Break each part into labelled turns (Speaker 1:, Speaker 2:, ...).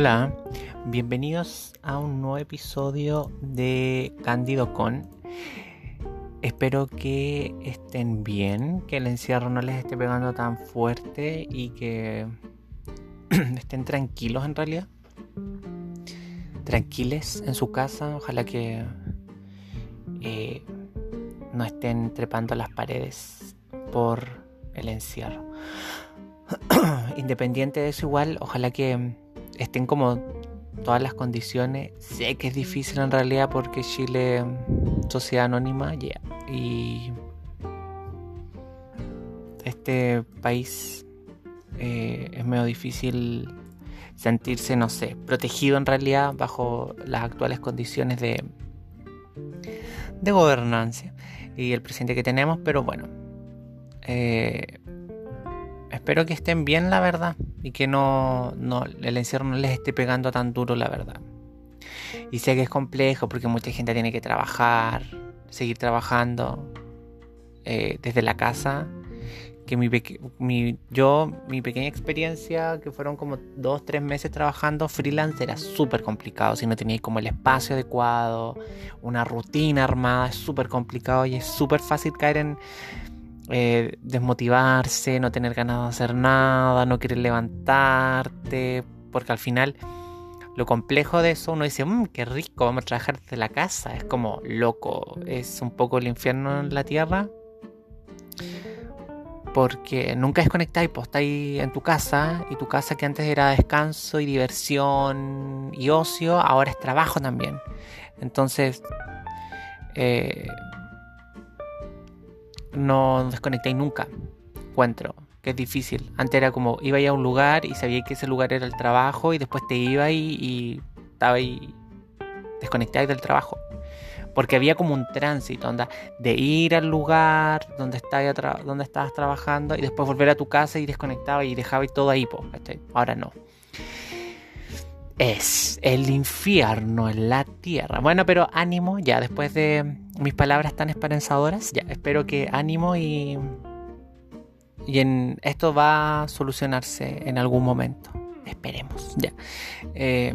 Speaker 1: Hola, bienvenidos a un nuevo episodio de Cándido Con. Espero que estén bien, que el encierro no les esté pegando tan fuerte y que estén tranquilos en realidad. Tranquiles en su casa, ojalá que eh, no estén trepando las paredes por el encierro. Independiente de eso, igual, ojalá que estén como todas las condiciones. Sé que es difícil en realidad porque Chile, sociedad anónima, ya. Y este país eh, es medio difícil sentirse, no sé, protegido en realidad bajo las actuales condiciones de, de gobernancia y el presidente que tenemos, pero bueno, eh, espero que estén bien, la verdad, y que no, no, el encierro no les esté pegando tan duro, la verdad. Y sé que es complejo porque mucha gente tiene que trabajar, seguir trabajando eh, desde la casa. Que mi, yo, mi pequeña experiencia, que fueron como dos, tres meses trabajando freelance, era súper complicado. Si no teníais como el espacio adecuado, una rutina armada, es súper complicado y es súper fácil caer en eh, desmotivarse, no tener ganas de hacer nada, no querer levantarte, porque al final lo complejo de eso uno dice, mmm, qué rico, vamos a trabajar desde la casa, es como loco, es un poco el infierno en la tierra, porque nunca desconectáis, pues estáis en tu casa y tu casa que antes era descanso y diversión y ocio, ahora es trabajo también. Entonces, eh, no desconectéis nunca. Encuentro que es difícil. Antes era como iba a un lugar y sabía que ese lugar era el trabajo y después te iba y, estaba ahí desconectáis del trabajo. Porque había como un tránsito, onda, de ir al lugar donde, estabas, donde trabajando y después volver a tu casa y desconectaba y dejaba todo ahí. Ahora no es el infierno en la tierra. Bueno, pero ánimo, ya después de mis palabras tan esperanzadoras, ya espero que ánimo y, y en esto va a solucionarse en algún momento. Esperemos, ya. Eh,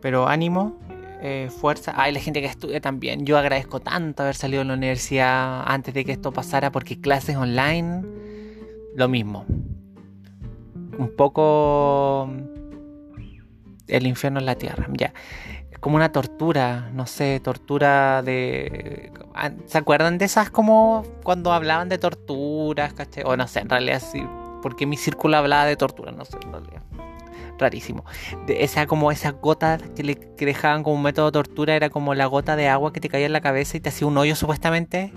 Speaker 1: pero ánimo, eh, fuerza. Hay la gente que estudia también. Yo agradezco tanto haber salido de la universidad antes de que esto pasara porque clases online, lo mismo. Un poco el infierno en la tierra, ya. Como una tortura, no sé, tortura de... Ah, ¿Se acuerdan de esas como cuando hablaban de torturas, caché? O no sé, en realidad sí, porque mi círculo hablaba de tortura, no sé, en realidad. Rarísimo. De esa como esa gota que le que dejaban como un método de tortura era como la gota de agua que te caía en la cabeza y te hacía un hoyo supuestamente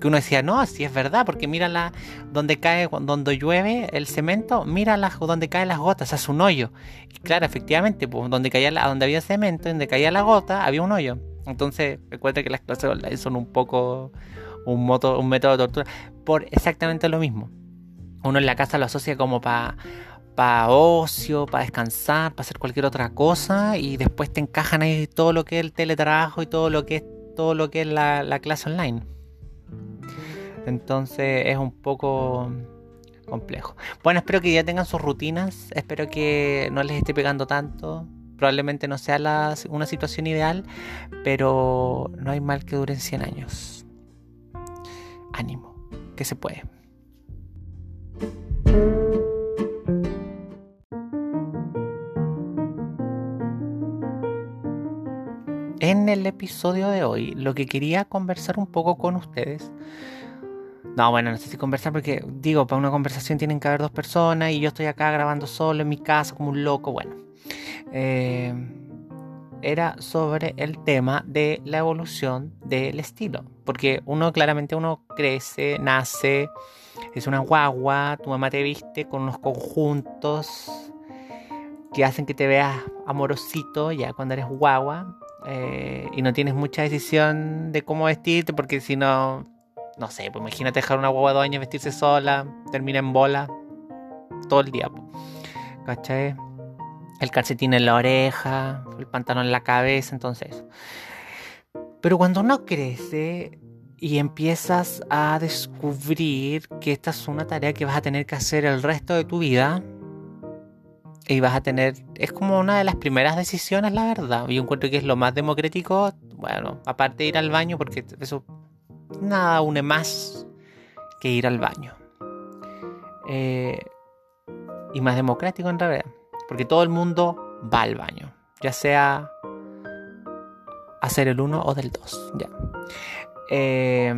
Speaker 1: que uno decía, no, así es verdad, porque mira la, donde cae, donde llueve el cemento, mira la, donde caen las gotas, hace un hoyo. Y claro, efectivamente, pues donde, caía la, donde había cemento, donde caía la gota, había un hoyo. Entonces, recuerda que las clases online son un poco un, moto, un método de tortura por exactamente lo mismo. Uno en la casa lo asocia como para para ocio, para descansar, para hacer cualquier otra cosa y después te encajan ahí todo lo que es el teletrabajo y todo lo que es todo lo que es la clase online. Entonces es un poco complejo. Bueno, espero que ya tengan sus rutinas. Espero que no les esté pegando tanto. Probablemente no sea una situación ideal, pero no hay mal que duren 100 años. Ánimo, que se puede. En el episodio de hoy, lo que quería conversar un poco con ustedes no, bueno, no sé si conversar porque, digo, para una conversación tienen que haber dos personas y yo estoy acá grabando solo en mi casa como un loco. Bueno, eh, era sobre el tema de la evolución del estilo. Porque uno claramente uno crece, nace, es una guagua, tu mamá te viste con unos conjuntos que hacen que te veas amorosito ya cuando eres guagua. Eh, y no tienes mucha decisión de cómo vestirte porque si no no sé, pues imagínate dejar una guagua dos años vestirse sola, termina en bola todo el día. ¿Cachai? El calcetín en la oreja, el pantalón en la cabeza, entonces. Pero cuando uno crece y empiezas a descubrir que esta es una tarea que vas a tener que hacer el resto de tu vida, y vas a tener, es como una de las primeras decisiones, la verdad. Yo encuentro que es lo más democrático, bueno, aparte de ir al baño, porque eso nada une más que ir al baño. Eh, y más democrático en realidad, porque todo el mundo va al baño, ya sea hacer el uno o del dos. Ya. Eh,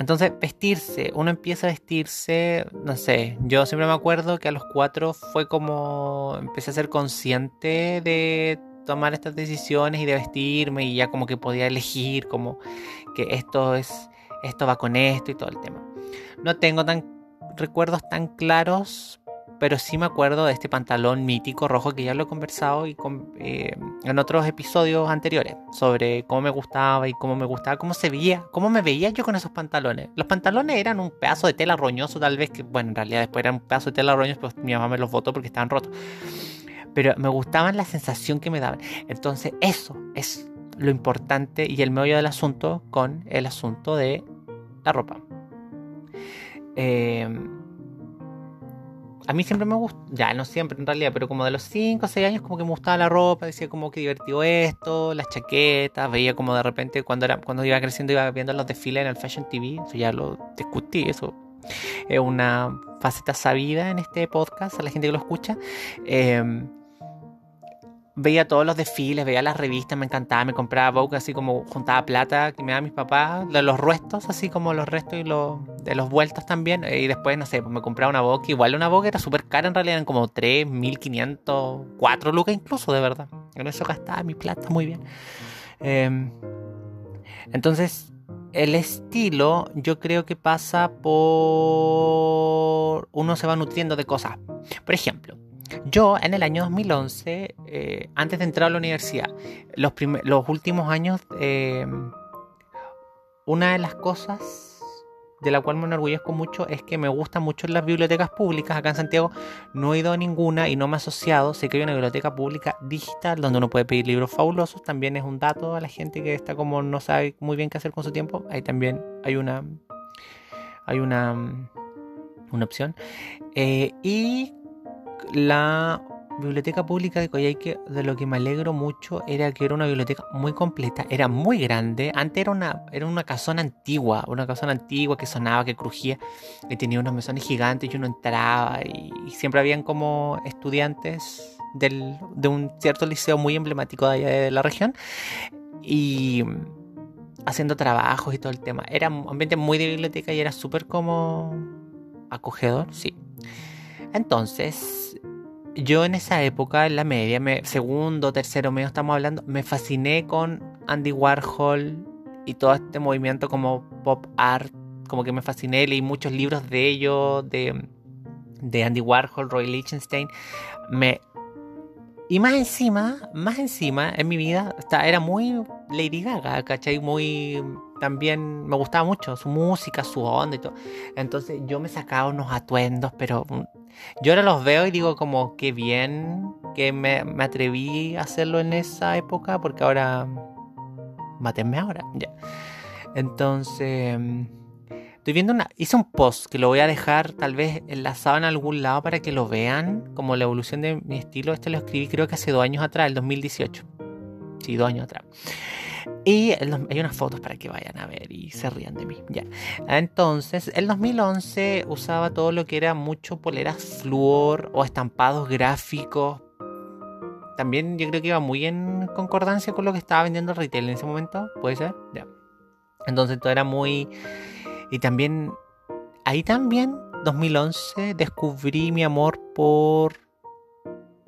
Speaker 1: entonces, vestirse, uno empieza a vestirse, no sé, yo siempre me acuerdo que a los cuatro fue como empecé a ser consciente de tomar estas decisiones y de vestirme y ya como que podía elegir como que esto es, esto va con esto y todo el tema. No tengo tan recuerdos tan claros pero sí me acuerdo de este pantalón mítico rojo que ya lo he conversado y eh, en otros episodios anteriores sobre cómo me gustaba y cómo me gustaba, cómo se veía, cómo me veía yo con esos pantalones. Los pantalones eran un pedazo de tela roñoso, tal vez que, bueno, en realidad después eran un pedazo de tela roñoso, pues mi mamá me los botó porque estaban rotos. Pero me gustaban la sensación que me daban. Entonces, eso es lo importante y el meollo del asunto con el asunto de la ropa. Eh, a mí siempre me gusta, ya no siempre en realidad, pero como de los 5 o 6 años como que me gustaba la ropa, decía como que divertido esto, las chaquetas, veía como de repente cuando era cuando iba creciendo iba viendo los desfiles en el Fashion TV, eso ya lo discutí, eso es una faceta sabida en este podcast a la gente que lo escucha. Eh, veía todos los desfiles, veía las revistas, me encantaba, me compraba Vogue así como juntaba plata que me daban mis papás, de los restos, así como los restos y los, de los vueltos también. Y después, no sé, pues me compraba una Vogue, igual una Vogue era súper cara en realidad, eran como 3, 1500, 4 lucas incluso, de verdad. En eso gastaba mi plata muy bien. Em, entonces, el estilo yo creo que pasa por... Uno se va nutriendo de cosas. Por ejemplo, yo en el año 2011, eh, antes de entrar a la universidad, los, últimos años, eh, una de las cosas de la cual me enorgullezco mucho es que me gustan mucho las bibliotecas públicas. Acá en Santiago no he ido a ninguna y no me he asociado. Sé que hay una biblioteca pública digital donde uno puede pedir libros fabulosos. También es un dato a la gente que está como no sabe muy bien qué hacer con su tiempo. Ahí también hay una hay una una opción. Eh, y la biblioteca pública de Coyhaique, de lo que me alegro mucho, era que era una biblioteca muy completa, era muy grande. Antes era una, una casona antigua, una casona antigua que sonaba, que crujía, y tenía unos mesones gigantes y uno entraba y, siempre habían como estudiantes del, de un cierto liceo muy emblemático de allá de la región. Y haciendo trabajos y todo el tema. Era un ambiente muy de biblioteca y era súper como acogedor, sí. Entonces, yo en esa época, en la media, me, segundo, tercero medio estamos hablando, me fasciné con Andy Warhol y todo este movimiento como pop art, como que me fasciné, leí muchos libros de ellos, de, de Andy Warhol, Roy Lichtenstein, me... Y más encima, más encima, en mi vida, era muy Lady Gaga, ¿cachai? Muy... También me gustaba mucho su música, su onda y todo. Entonces yo me sacaba unos atuendos, pero yo ahora los veo y digo como que bien que me, atreví a hacerlo en esa época porque ahora... Matenme ahora. Ya. Entonces... Estoy viendo una... Hice un post que lo voy a dejar tal vez enlazado en algún lado para que lo vean. Como la evolución de mi estilo. Este lo escribí creo que hace dos años atrás, el 2018. Sí, dos años atrás. Y hay unas fotos para que vayan a ver y se rían de mí. Ya. Entonces, el 2011 usaba todo lo que era mucho poleras flúor o estampados gráficos. También yo creo que iba muy en concordancia con lo que estaba vendiendo retail en ese momento. ¿Puede ser? Ya. Entonces todo era muy... Y también... Ahí también, 2011, descubrí mi amor por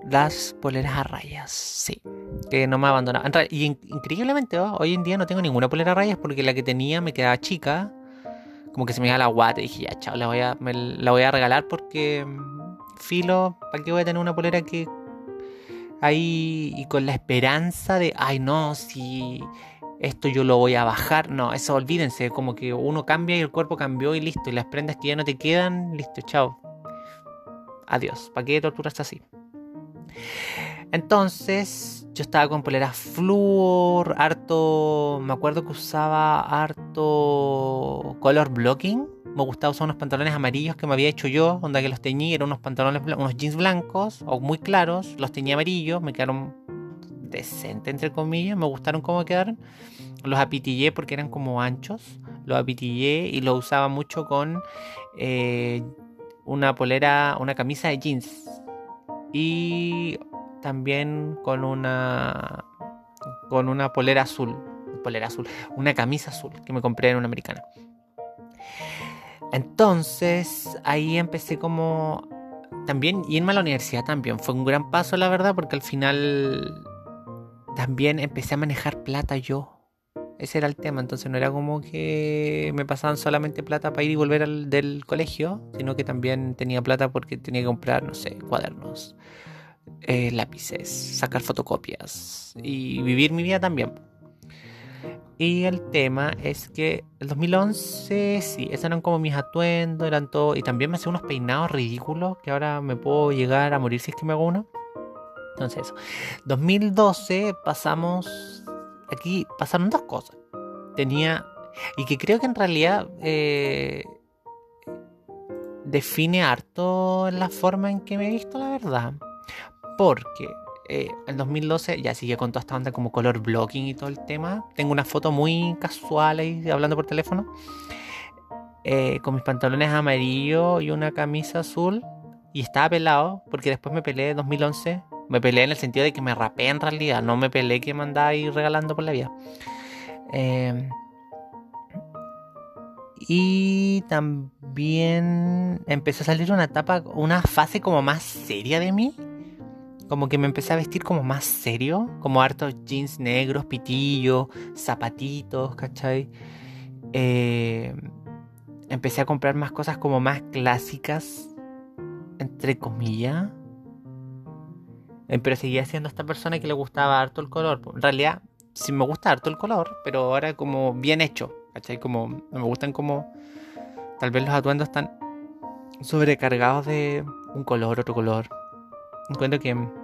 Speaker 1: las poleras a rayas. Sí que no me abandonaba. Y increíblemente, hoy en día no tengo ninguna polera a rayas porque la que tenía me quedaba chica. Como que se me iba la guata y dije, ya, chao, la voy a, la voy a regalar porque mm, filo, ¿para qué voy a tener una polera que ahí y con la esperanza de, ay no, si esto yo lo voy a bajar? No, eso olvídense, como que uno cambia y el cuerpo cambió y listo, y las prendas que ya no te quedan, listo, chao. Adiós, ¿para qué torturas así? Entonces, yo estaba con poleras flúor, harto. Me acuerdo que usaba harto color blocking. me gustaba usar unos pantalones amarillos que me había hecho yo, onda que los teñí, eran unos pantalones, unos jeans blancos o muy claros, los teñí amarillos, me quedaron decentes entre comillas, me gustaron cómo quedaron. Los apitillé porque eran como anchos, los apitillé y los usaba mucho con eh, una polera, una camisa de jeans y también con una con una polera azul, polera azul, una camisa azul que me compré en una americana. Entonces ahí empecé como también irme a la universidad también fue un gran paso la verdad porque al final también empecé a manejar plata yo. Ese era el tema, entonces no era como que me pasaban solamente plata para ir y volver al, del colegio, sino que también tenía plata porque tenía que comprar, no sé, cuadernos, eh, lápices, sacar fotocopias y vivir mi vida también. Y el tema es que el 2011, sí, esos eran como mis atuendos, eran todo. Y también me hacía unos peinados ridículos que ahora me puedo llegar a morir si es que me hago uno. Entonces, eso. 2012 pasamos. Aquí pasaron dos cosas. Tenía. Y que creo que en realidad. Eh, define harto la forma en que me he visto, la verdad. Porque eh, en 2012 ya sigue con toda esta onda como color blocking y todo el tema. Tengo una foto muy casual ahí hablando por teléfono. Eh, con mis pantalones amarillos y una camisa azul. Y estaba pelado porque después me peleé en 2011. Me peleé en el sentido de que me rapé en realidad. No me peleé que me andaba ahí regalando por la vida. Em, y también empezó a salir una etapa, una fase como más seria de mí como que me empecé a vestir como más serio, como hartos jeans negros, pitillos, zapatitos, ¿cachai? Eh, empecé a comprar más cosas como más clásicas, entre comillas. Eh, pero seguía siendo esta persona que le gustaba harto el color. En realidad, sí me gusta harto el color, pero ahora como bien hecho, ¿cachai? Como me gustan como... Tal vez los atuendos están sobrecargados de un color, otro color. Encuentro que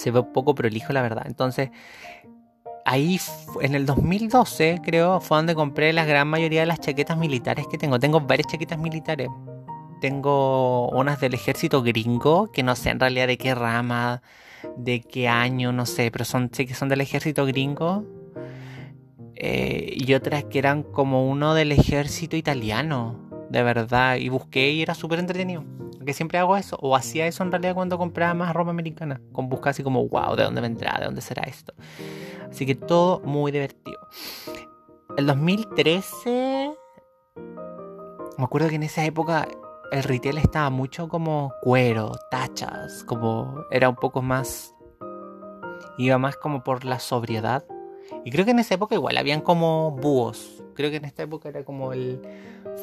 Speaker 1: se ve poco prolijo, la verdad. Entonces, ahí en el 2012, creo, fue donde compré la gran mayoría de las chaquetas militares que tengo. Tengo varias chaquetas militares. Tengo unas del ejército gringo, que no sé en realidad de qué rama, de qué año, no sé, pero son, sé que son del ejército gringo. Eh, y otras que eran como uno del ejército italiano, de verdad. Y busqué y era súper entretenido que siempre hago eso, o hacía eso en realidad cuando compraba más ropa americana, con buscar así como, wow, ¿de dónde vendrá? ¿De dónde será esto? Así que todo muy divertido. El 2013, me acuerdo que en esa época el retail estaba mucho como cuero, tachas, como era un poco más, iba más como por la sobriedad. Y creo que en esa época igual habían como búhos. Creo que en esta época era como el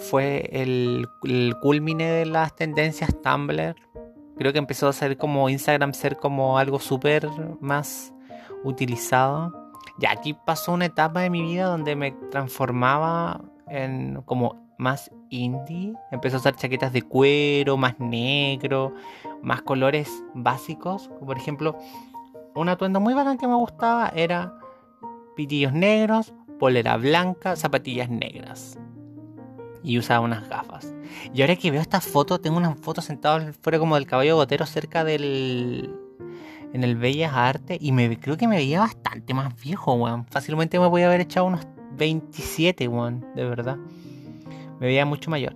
Speaker 1: fue el, el culmine de las tendencias Tumblr. Creo que empezó a ser como Instagram, ser como algo súper más utilizado. Ya aquí pasó una etapa de mi vida donde me transformaba en como más indie. Empecé a usar chaquetas de cuero, más negro, más colores básicos. por ejemplo, un atuendo muy bacán que me gustaba era pitillos negros, polera blanca, zapatillas negras y usaba unas gafas. Y ahora que veo esta foto, tengo una foto sentado fuera como del caballo gotero cerca del. en el Bellas Artes y me creo que me veía bastante más viejo, weón. Fácilmente me voy a haber echado unos 27, weón, de verdad. Me veía mucho mayor.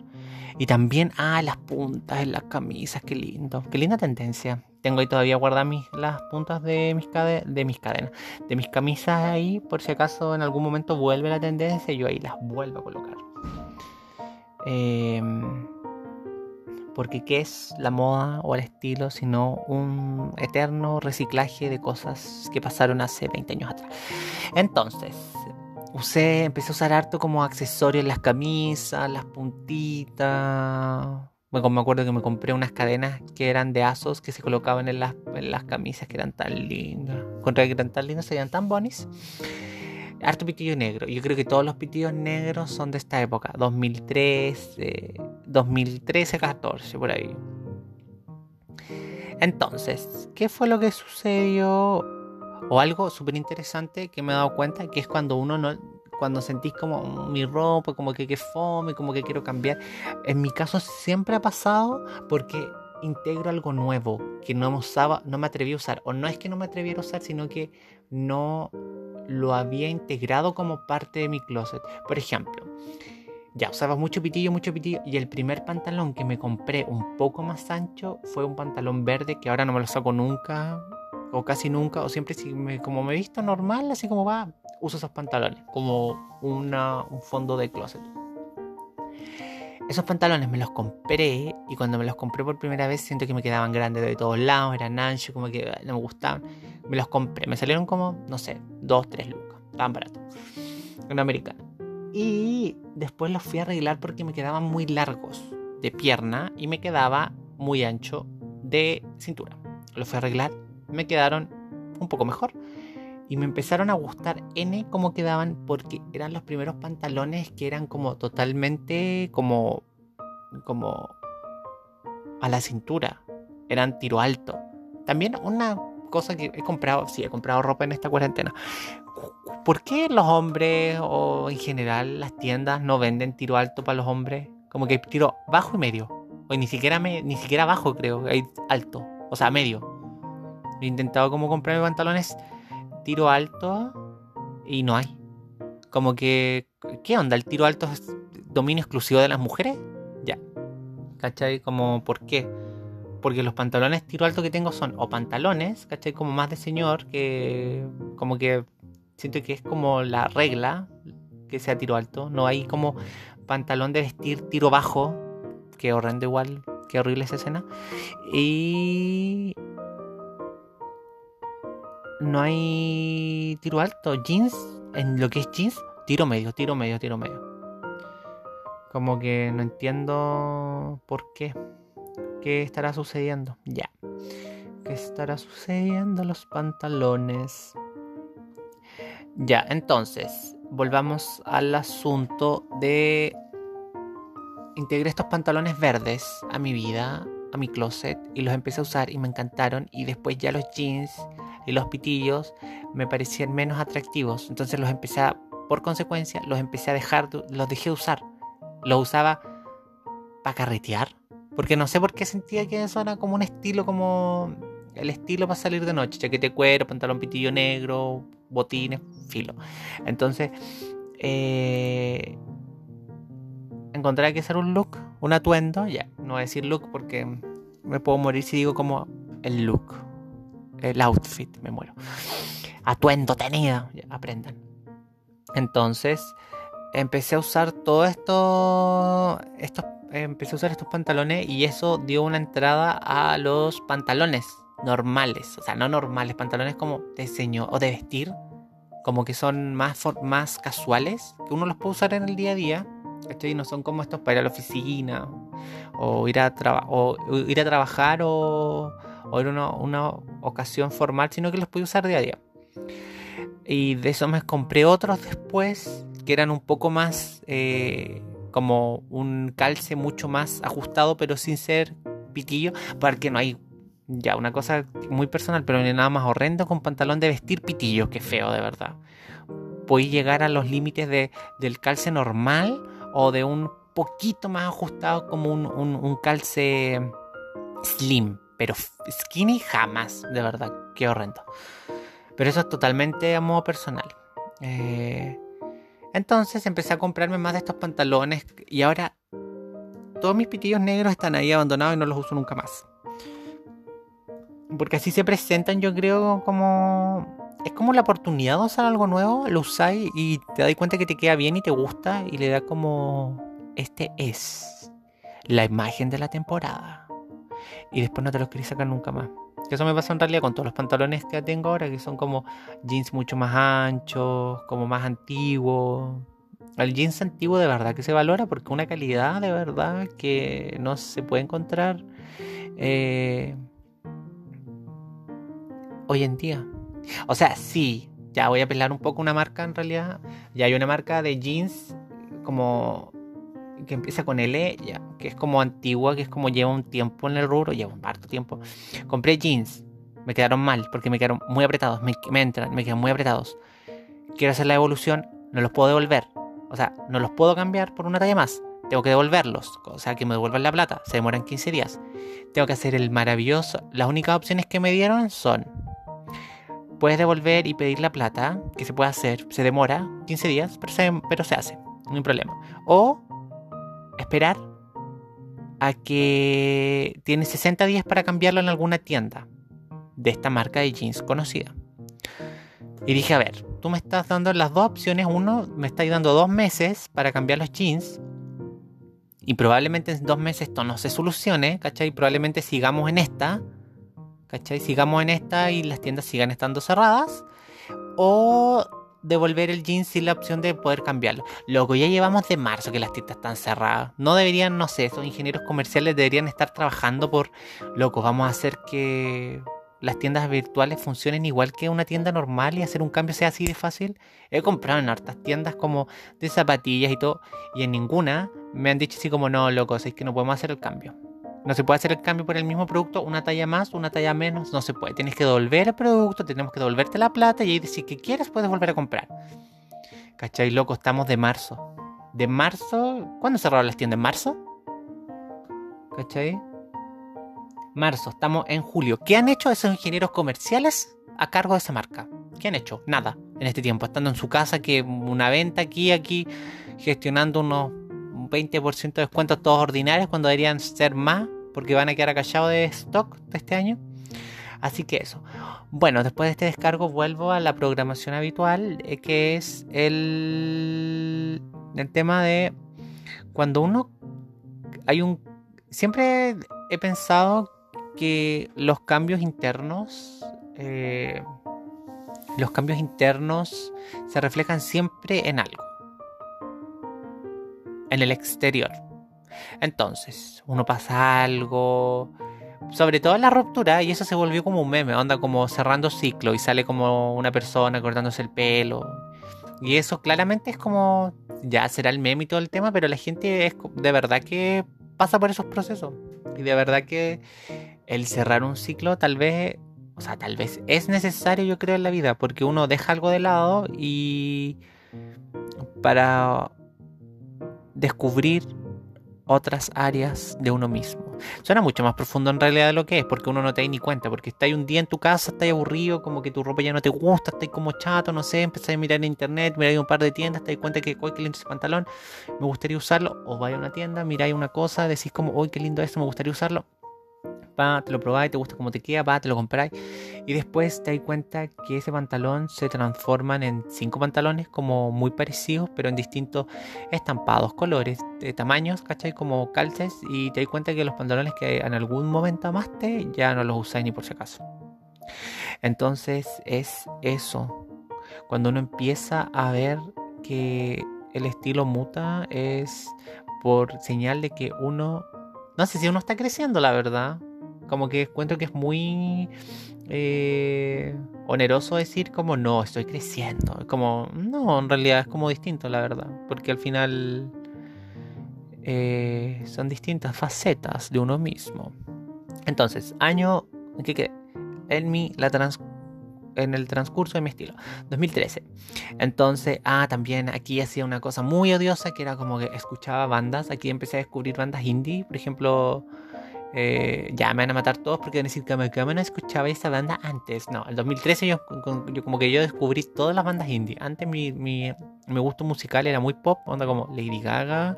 Speaker 1: Y también, ah, las puntas en las camisas, qué lindo. Qué linda tendencia. Tengo ahí todavía guardadas mis, las puntas de mis, de mis cadenas, de mis camisas ahí, por si acaso en algún momento vuelve la tendencia, yo ahí las vuelvo a colocar. Em, porque ¿qué es la moda o el estilo sino un eterno reciclaje de cosas que pasaron hace 20 años atrás? Entonces, usé, empecé a usar harto como accesorio en las camisas, las puntitas. Me acuerdo que me compré unas cadenas que eran de asos que se colocaban en las, en las camisas que eran tan lindas. Contra que eran tan lindas, serían tan bonis harto pitillo negro. Yo creo que todos los pitillos negros son de esta época, 2013, 2013, 14, por ahí. Entonces, ¿qué fue lo que sucedió? O algo súper interesante que me he dado cuenta, que es cuando uno no, cuando sentís como mi ropa, como que que fome, como que quiero cambiar. En mi caso siempre ha pasado porque integro algo nuevo que no usaba, no me atreví a usar. O no es que no me atreviera a usar, sino que no lo había integrado como parte de mi closet. Por ejemplo, ya usaba mucho pitillo, mucho pitillo. Y el primer pantalón que me compré un poco más ancho fue un pantalón verde que ahora no me lo saco nunca. O casi nunca. O siempre si me, como me he visto normal, así como va, uso esos pantalones. Como una, un fondo de closet. Esos pantalones me los compré y cuando me los compré por primera vez siento que me quedaban grandes de todos lados, eran anchos, como que no me gustaban. Me los compré, me salieron como, no sé, 2, 3 lucas, tan barato. Una americana. Y después los fui a arreglar porque me quedaban muy largos de pierna y me quedaba muy ancho de cintura. Los fui a arreglar, me quedaron un poco mejor. Y me empezaron a gustar N como quedaban porque eran los primeros pantalones que eran como totalmente como como a la cintura. Eran tiro alto. También una cosa que he comprado, sí, he comprado ropa en esta cuarentena. ¿Por qué los hombres o en general las tiendas no venden tiro alto para los hombres? Como que tiro bajo y medio. O ni siquiera, me, ni siquiera bajo, creo. Hay alto. O sea, medio. He intentado como comprarme pantalones tiro alto y no hay. Como que, ¿qué onda? ¿El tiro alto es dominio exclusivo de las mujeres? Ya. ¿Cachai? Como, ¿por qué? Porque los pantalones tiro alto que tengo son o pantalones, ¿cachai? Como más de señor, que como que siento que es como la regla que sea tiro alto. No hay como pantalón de vestir tiro bajo, que horrendo igual, que horrible esa escena. Y no hay tiro alto. Jeans, en lo que es jeans, tiro medio, tiro medio, tiro medio. Como que no entiendo por qué. ¿Qué estará sucediendo? Ya. ¿Qué estará sucediendo los pantalones? Ya, entonces, volvamos al asunto de... Integré estos pantalones verdes a mi vida, a mi closet, y los empecé a usar y me encantaron. Y después ya los jeans y los pitillos me parecían menos atractivos. Entonces los empecé a, por consecuencia, los empecé a dejar, los dejé de usar. Los usaba para carretear. Porque no sé por qué sentía que eso era como un estilo, como el estilo para salir de noche. Chaquete cuero, pantalón pitillo negro, botines, filo. Entonces, eh, encontré que hacer un look, un atuendo. Ya, no voy a decir look porque me puedo morir si digo como el look el outfit, me muero. Atuendo tenido, aprendan. Entonces, empecé a usar todo esto, estos, empecé a usar estos pantalones y eso dio una entrada a los pantalones normales, o sea, no normales, pantalones como de diseño o de vestir, como que son más, más casuales, que uno los puede usar en el día a día. Estoy, no son como estos para ir a la oficina o ir a, o ir a trabajar o, o era una, ocasión formal, sino que los pude usar día a día. Y de eso me compré otros después que eran un poco más eh, como un calce mucho más ajustado, pero sin ser pitillo, porque no hay ya una cosa muy personal, pero ni nada más horrendo con pantalón de vestir pitillo, que feo de verdad. Puedes llegar a los límites de, del calce normal o de un poquito más ajustado como un, un calce slim, pero skinny jamás, de verdad, qué horrendo. Pero eso es totalmente a modo personal. Eh, entonces empecé a comprarme más de estos pantalones y ahora todos mis pitillos negros están ahí abandonados y no los uso nunca más. Porque así se presentan, yo creo, como... Es como la oportunidad de usar algo nuevo, lo usáis y te das cuenta que te queda bien y te gusta y le da como... Este es la imagen de la temporada y después no te los querés sacar nunca más. Eso me pasa en realidad con todos los pantalones que tengo ahora, que son como jeans mucho más anchos, como más antiguos. El jeans antiguo de verdad que se valora porque una calidad de verdad que no se puede encontrar eh, hoy en día. O sea, sí, ya voy a pelar un poco una marca en realidad. Ya hay una marca de jeans como que empieza con L, ya, que es como antigua, que es como lleva un tiempo en el rubro, lleva un harto tiempo. Compré jeans, me quedaron mal, porque me quedaron muy apretados, me, entran, me quedan muy apretados. Quiero hacer la evolución no los puedo devolver. O sea, no los puedo cambiar por una talla más. Tengo que devolverlos. O sea, que me devuelvan la plata. Se demoran 15 días. Tengo que hacer el maravilloso. Las únicas opciones que me dieron son. Puedes devolver y pedir la plata, que se puede hacer. Se demora 15 días, pero se, pero se hace. No hay problema. O esperar a que tienes 60 días para cambiarlo en alguna tienda de esta marca de jeans conocida. Y dije, a ver, tú me estás dando las dos opciones. Uno, me estás dando dos meses para cambiar los jeans. Y probablemente en dos meses esto no se solucione, ¿cachai? Probablemente sigamos en esta, ¿cachai? Sigamos en esta y las tiendas sigan estando cerradas. O devolver el jeans sin la opción de poder cambiarlo. Loco, ya llevamos de marzo que las tiendas están cerradas. No deberían, no sé, esos ingenieros comerciales deberían estar trabajando por, loco, vamos a hacer que las tiendas virtuales funcionen igual que una tienda normal y hacer un cambio sea así de fácil. He comprado en hartas tiendas como de zapatillas y todo, y en ninguna me han dicho así como, no, loco, es que no podemos hacer el cambio. No se puede hacer el cambio por el mismo producto, una talla más, una talla menos, no se puede. Tienes que devolver el producto, tenemos que devolverte la plata y ahí decir que quieres puedes volver a comprar. ¿Cachai, loco? Estamos de marzo. De marzo, ¿cuándo cerraron las tiendas? ¿En marzo? ¿Cachai? marzo, estamos en julio. ¿Qué han hecho esos ingenieros comerciales a cargo de esa marca? ¿Qué han hecho? Nada en este tiempo, estando en su casa, que una venta aquí, aquí, gestionando unos 20% de descuentos todos ordinarios cuando deberían ser más, porque van a quedar acallados de stock este año. Así que eso. Bueno, después de este descargo vuelvo a la programación habitual, eh, que es el, el tema de cuando uno hay un... Siempre he pensado que los cambios internos, eh, los cambios internos se reflejan siempre en algo, en el exterior. Entonces, uno pasa algo, sobre todo la ruptura, y eso se volvió como un meme, onda como cerrando ciclo y sale como una persona cortándose el pelo. Y eso claramente es como, ya será el meme y todo el tema, pero la gente es de verdad que pasa por esos procesos. Y de verdad que el cerrar un ciclo tal vez, o sea, tal vez es necesario yo creo en la vida, porque uno deja algo de lado y para descubrir otras áreas de uno mismo. Suena mucho más profundo en realidad de lo que es, porque uno no te da ni cuenta, porque estás un día en tu casa, estás aburrido, como que tu ropa ya no te gusta, estás como chato, no sé, empezás a mirar en internet, miráis un par de tiendas, te das cuenta que, uy, qué lindo ese pantalón, me gustaría usarlo, o vais a una tienda, miráis una cosa, decís como, uy, qué lindo esto, me gustaría usarlo, te lo probáis, te gusta cómo te queda, pa, te lo compráis. Y después te das cuenta que ese pantalón se transforman en cinco pantalones como muy parecidos, pero en distintos estampados, colores, de tamaños, ¿cachai? Como calces. Y te das cuenta que los pantalones que en algún momento amaste ya no los usáis ni por si acaso. Entonces es eso. Cuando uno empieza a ver que el estilo muta es por señal de que uno no sé si uno está creciendo, la verdad. Como que encuentro que es muy eh, oneroso decir como no, estoy creciendo. Como, no, en realidad es como distinto, la verdad. Porque al final eh, son distintas facetas de uno mismo. Entonces, año que en mi la trans en el transcurso de mi estilo, 2013. Entonces, ah, también aquí hacía una cosa muy odiosa que era como que escuchaba bandas. Aquí empecé a descubrir bandas indie, por ejemplo. Eh, ya me van a matar todos porque van a decir que me, no escuchaba esa banda antes. No, en 2013 yo, yo, como que yo descubrí todas las bandas indie. Antes mi, mi, mi gusto musical era muy pop, onda como Lady Gaga,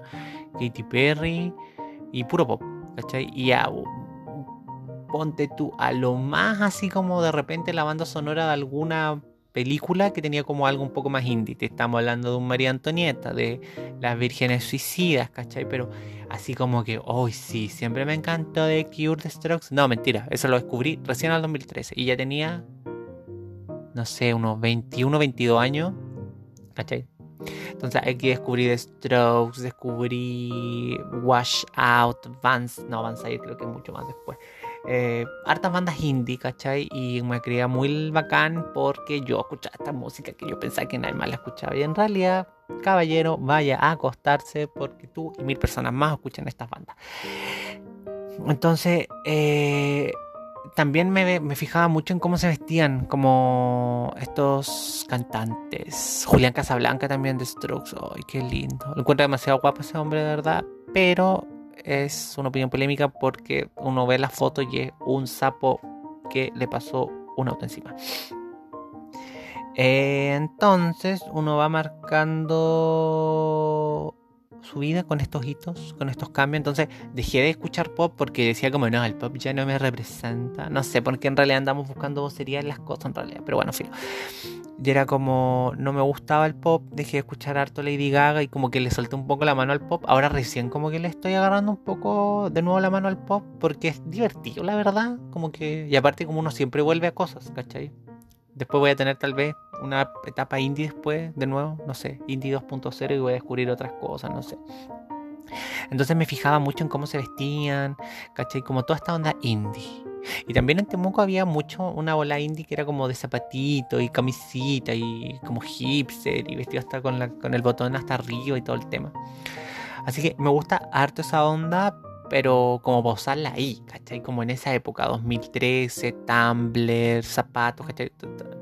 Speaker 1: Katy Perry y puro pop. ¿Cachai? Y ya ponte tú a lo más así como de repente la banda sonora de alguna película que tenía como algo un poco más indie. Te estamos hablando de un María Antonieta, de las vírgenes suicidas, ¿cachai? Pero así como que, hoy sí, siempre me encantó de Cure the Strokes. No, mentira, eso lo descubrí recién el 2013 y ya tenía, no sé, unos 21, 22 años, ¿cachai? Entonces aquí descubrí The Strokes, descubrí Wash Out, Vance, no, Vance creo que mucho más después eh, hartas bandas indie, ¿cachai? Y me creía muy bacán porque yo escuchaba esta música que yo pensaba que nadie más la escuchaba. Y en realidad, caballero, vaya a acostarse porque tú y mil personas más escuchan estas bandas. Entonces, eh, también me, fijaba mucho en cómo se vestían, como estos cantantes. Julián Casablanca también de Strokes. ¡Ay, qué lindo! Lo encuentro demasiado guapo ese hombre, de verdad. Pero es una opinión polémica porque uno ve la foto y es un sapo que le pasó un auto encima. Eh, entonces uno va marcando su vida con estos hitos, con estos cambios. Entonces dejé de escuchar pop porque decía como, no, el pop ya no me representa. No sé, porque en realidad andamos buscando en las cosas en realidad. Pero bueno, filo. Y era como, no me gustaba el pop, dejé de escuchar harto Lady Gaga y como que le solté un poco la mano al pop. Ahora recién como que le estoy agarrando un poco de nuevo la mano al pop porque es divertido, la verdad. Como que, y aparte como uno siempre vuelve a cosas, ¿cachai? Después voy a tener tal vez una etapa indie después, de nuevo, no sé, indie 2.0 y voy a descubrir otras cosas, no sé. Entonces me fijaba mucho en cómo se vestían, ¿cachai? Como toda esta onda indie. Y también en Temuco había mucho una bola indie que era como de zapatito y camisita y como hipster y vestido hasta con, la, con el botón hasta arriba y todo el tema. Así que me gusta harto esa onda, pero como posarla ahí, ¿cachai? Como en esa época, 2013, Tumblr, zapatos, ¿cachai?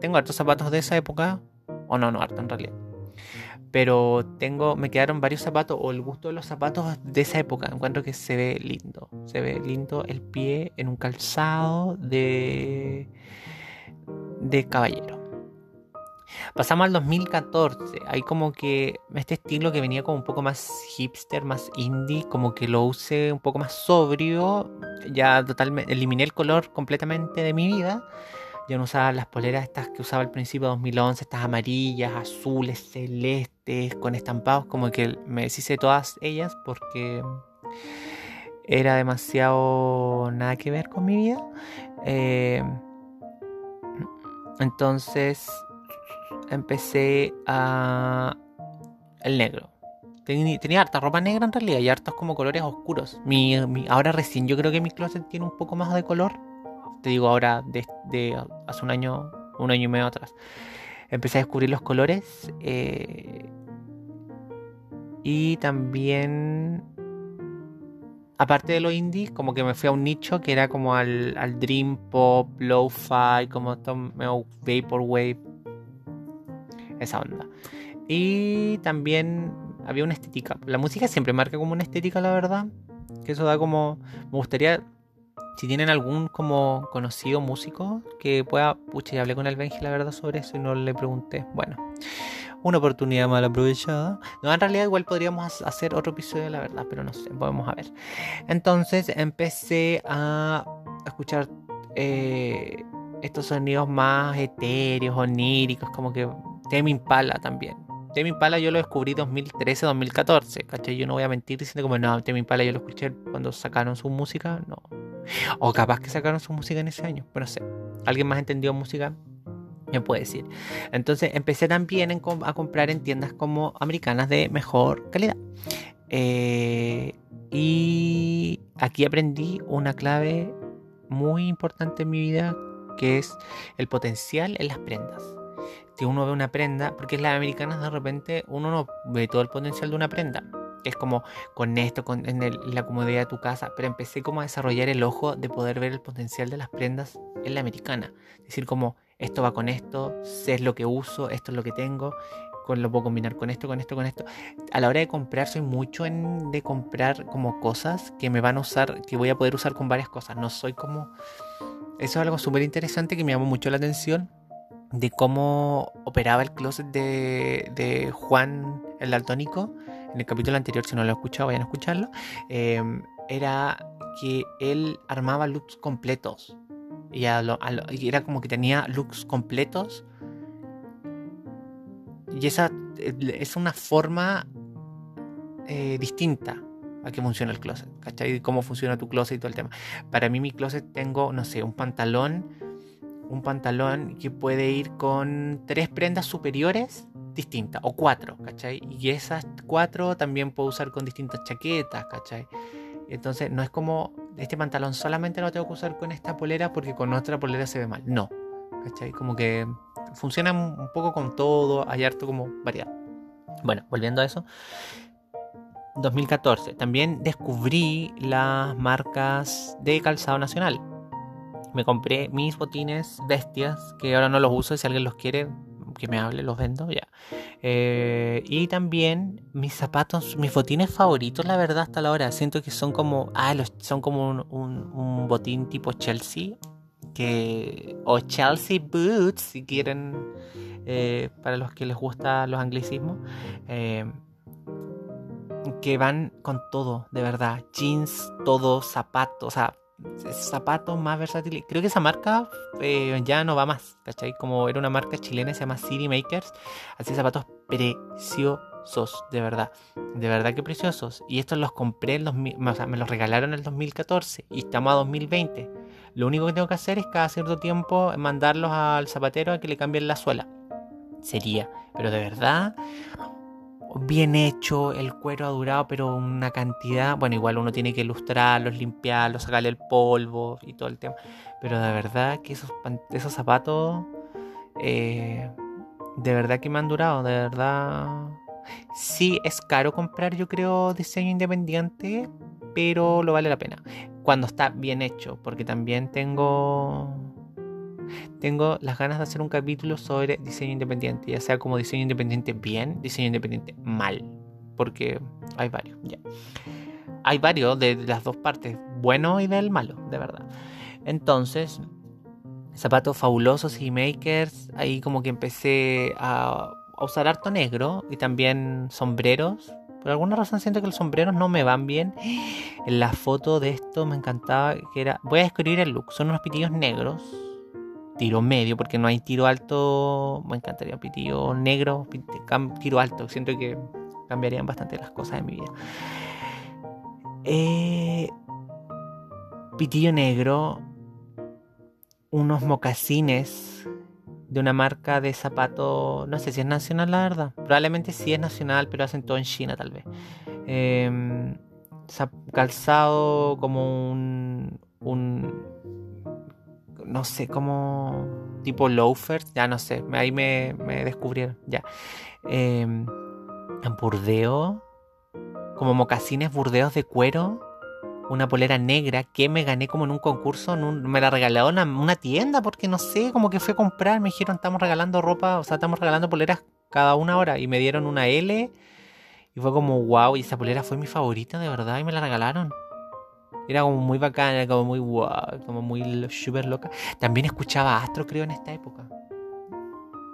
Speaker 1: Tengo hartos zapatos de esa época, o no, no, harto en realidad. Pero tengo, me quedaron varios zapatos, o el gusto de los zapatos de esa época. Encuentro que se ve lindo. Se ve lindo el pie en un calzado de, de caballero. Pasamos al 2014. Hay como que este estilo que venía como un poco más hipster, más indie, como que lo use un poco más sobrio. Ya totalmente eliminé el color completamente de mi vida. Ya no usaba las poleras estas que usaba al principio de 2011, estas amarillas, azules, celestes, con estampados. Como que me deshice de todas ellas porque era demasiado nada que ver con mi vida. Eh, entonces empecé a el negro. Tenía, harta ropa negra en realidad y hartos como colores oscuros. Mi, ahora recién yo creo que mi closet tiene un poco más de color. Te digo ahora de, hace un año, un año y medio atrás. Empecé a descubrir los colores. Eh, y también aparte de lo indie, como que me fui a un nicho que era como al, al dream pop, lo-fi, como vaporwave, esa onda. Y también había una estética. La música siempre marca como una estética, la verdad. Que eso da como. Me gustaría. Si tienen algún como conocido músico que pueda. Pucha, ya hablé con el Benji, la verdad, sobre eso y no le pregunté. Bueno, una oportunidad mal aprovechada. No, en realidad, igual podríamos hacer otro episodio, la verdad, pero no sé, podemos a ver. Entonces empecé a escuchar eh, estos sonidos más etéreos, oníricos, como que Temi Impala también. Temi Impala yo lo descubrí 2013, 2014, ¿cachai? Yo no voy a mentir diciendo como, no, Temi Impala yo lo escuché cuando sacaron su música, no. O capaz que sacaron su música en ese año, pero no sé. ¿Alguien más entendió música? Me puede decir. Entonces empecé también a comprar en tiendas como americanas de mejor calidad. Eh, y aquí aprendí una clave muy importante en mi vida, que es el potencial en las prendas que uno ve una prenda, porque las americanas de repente uno no ve todo el potencial de una prenda. Es como con esto, con en, la comodidad de tu casa, pero empecé como a desarrollar el ojo de poder ver el potencial de las prendas en la americana. Es decir, como esto va con esto, sé lo que uso, esto es lo que tengo, con, lo puedo combinar con esto, con esto, con esto. A la hora de comprar soy mucho en, de comprar como cosas que me van a usar, que voy a poder usar con varias cosas. No soy como... Eso es algo súper interesante que me llamó mucho la atención de cómo operaba el closet de, Juan el Daltónico. En el capítulo anterior, si no lo he escuchado, vayan a escucharlo. Em, era que él armaba looks completos. Y, era como que tenía looks completos. Y esa es una forma eh, distinta a que funciona el closet. ¿Cachai? Cómo funciona tu closet y todo el tema. Para mí, mi closet tengo, no sé, un pantalón un pantalón que puede ir con tres prendas superiores distintas, o cuatro, ¿cachai? Y esas cuatro también puedo usar con distintas chaquetas, ¿cachai? Entonces no es como este pantalón solamente lo tengo que usar con esta polera porque con otra polera se ve mal. No, ¿cachai? Como que funciona un poco con todo, hay harto como variedad. Bueno, volviendo a eso. 2014. También descubrí las marcas de calzado nacional Me compré mis botines bestias, que ahora no los uso, si alguien los quiere, que me hable, los vendo, ya. Eh, y también mis zapatos, mis botines favoritos, la verdad, hasta la hora. Siento que son como, ah, los, son como un, un, botín tipo Chelsea, que, o Chelsea Boots, si quieren, eh, para los que les gustan los anglicismos. Eh, que van con todo, de verdad. Jeans, todo, zapatos, o sea, zapatos más versátiles. Creo que esa marca eh, ya no va más, ¿cachai? Como era una marca chilena, se llama City Makers. Así zapatos preciosos, de verdad. De verdad que preciosos. Y estos los compré, en o sea, me los regalaron en el 2014 y estamos a 2020. Lo único que tengo que hacer es cada cierto tiempo mandarlos al zapatero a que le cambien la suela. Sería, pero de verdad, bien hecho, el cuero ha durado, pero una cantidad. Bueno, igual uno tiene que ilustrarlos, limpiarlos, sacarle el polvo y todo el tema. Pero de verdad que esos, esos zapatos, eh, de verdad que me han durado, de verdad. Sí, es caro comprar, yo creo, diseño independiente, pero lo vale la pena. Cuando está bien hecho, porque también tengo tengo las ganas de hacer un capítulo sobre diseño independiente, ya sea como diseño independiente bien, diseño independiente mal, porque hay varios, ya. Hay varios de las dos partes, bueno y del malo, de verdad. Entonces, zapatos fabulosos y makers, ahí como que empecé a, usar harto negro y también sombreros. Por alguna razón siento que los sombreros no me van bien. En la foto de esto me encantaba que era. Voy a describir el look. Son unos pitillos negros tiro medio, porque no hay tiro alto. Me encantaría pitillo negro, tiro alto. Siento que cambiarían bastante las cosas en mi vida. Eh, pitillo negro, unos mocasines de una marca de zapato, no sé si es nacional la verdad, probablemente sí es nacional, pero hacen todo en China tal vez. Em, calzado como un, un no sé, como tipo loafers, ya no sé, ahí me, descubrieron, ya. Eh, burdeo, como mocasines burdeos de cuero, una polera negra que me gané como en un concurso, me la regaló una, una tienda, porque no sé, como que fui a comprar, me dijeron, estamos regalando ropa, o sea, estamos regalando poleras cada una hora, y me dieron una L, y fue como, wow, y esa polera fue mi favorita, de verdad, y me la regalaron. Era como muy bacana, como muy wow, como muy super loca. También escuchaba Astro, creo, en esta época.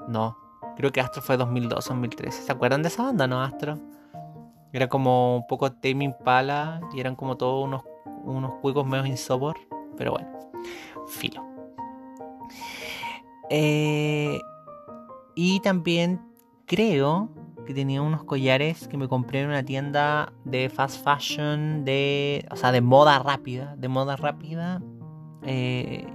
Speaker 1: No, creo que Astro fue 2002, 2013. ¿Se acuerdan de esa banda, no, Astro? Era como un poco Tame Impala y eran como todos unos, unos juegos medio insopor. Pero bueno, filo. Eh, y también creo que tenía unos collares que me compré en una tienda de fast fashion, de, o sea, de moda rápida, de moda rápida eh,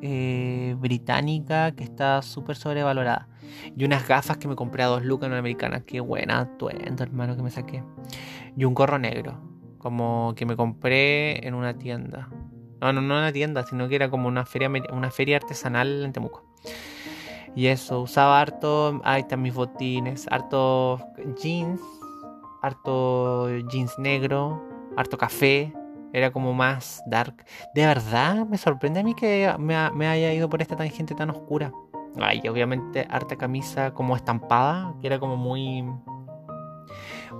Speaker 1: eh, británica que está súper sobrevalorada. Y unas gafas que me compré a dos lucas en una americana. Qué buena tuento, hermano, que me saqué. Y un gorro negro, como que me compré en una tienda. No, no, no en una tienda, sino que era como una feria, una feria artesanal en Temuco. Y eso, usaba harto, ahí están mis botines, harto jeans, harto jeans negro, harto café, era como más dark. De verdad, me sorprende a mí que me, haya ido por esta tangente tan oscura. Ay, obviamente harta camisa como estampada, que era como muy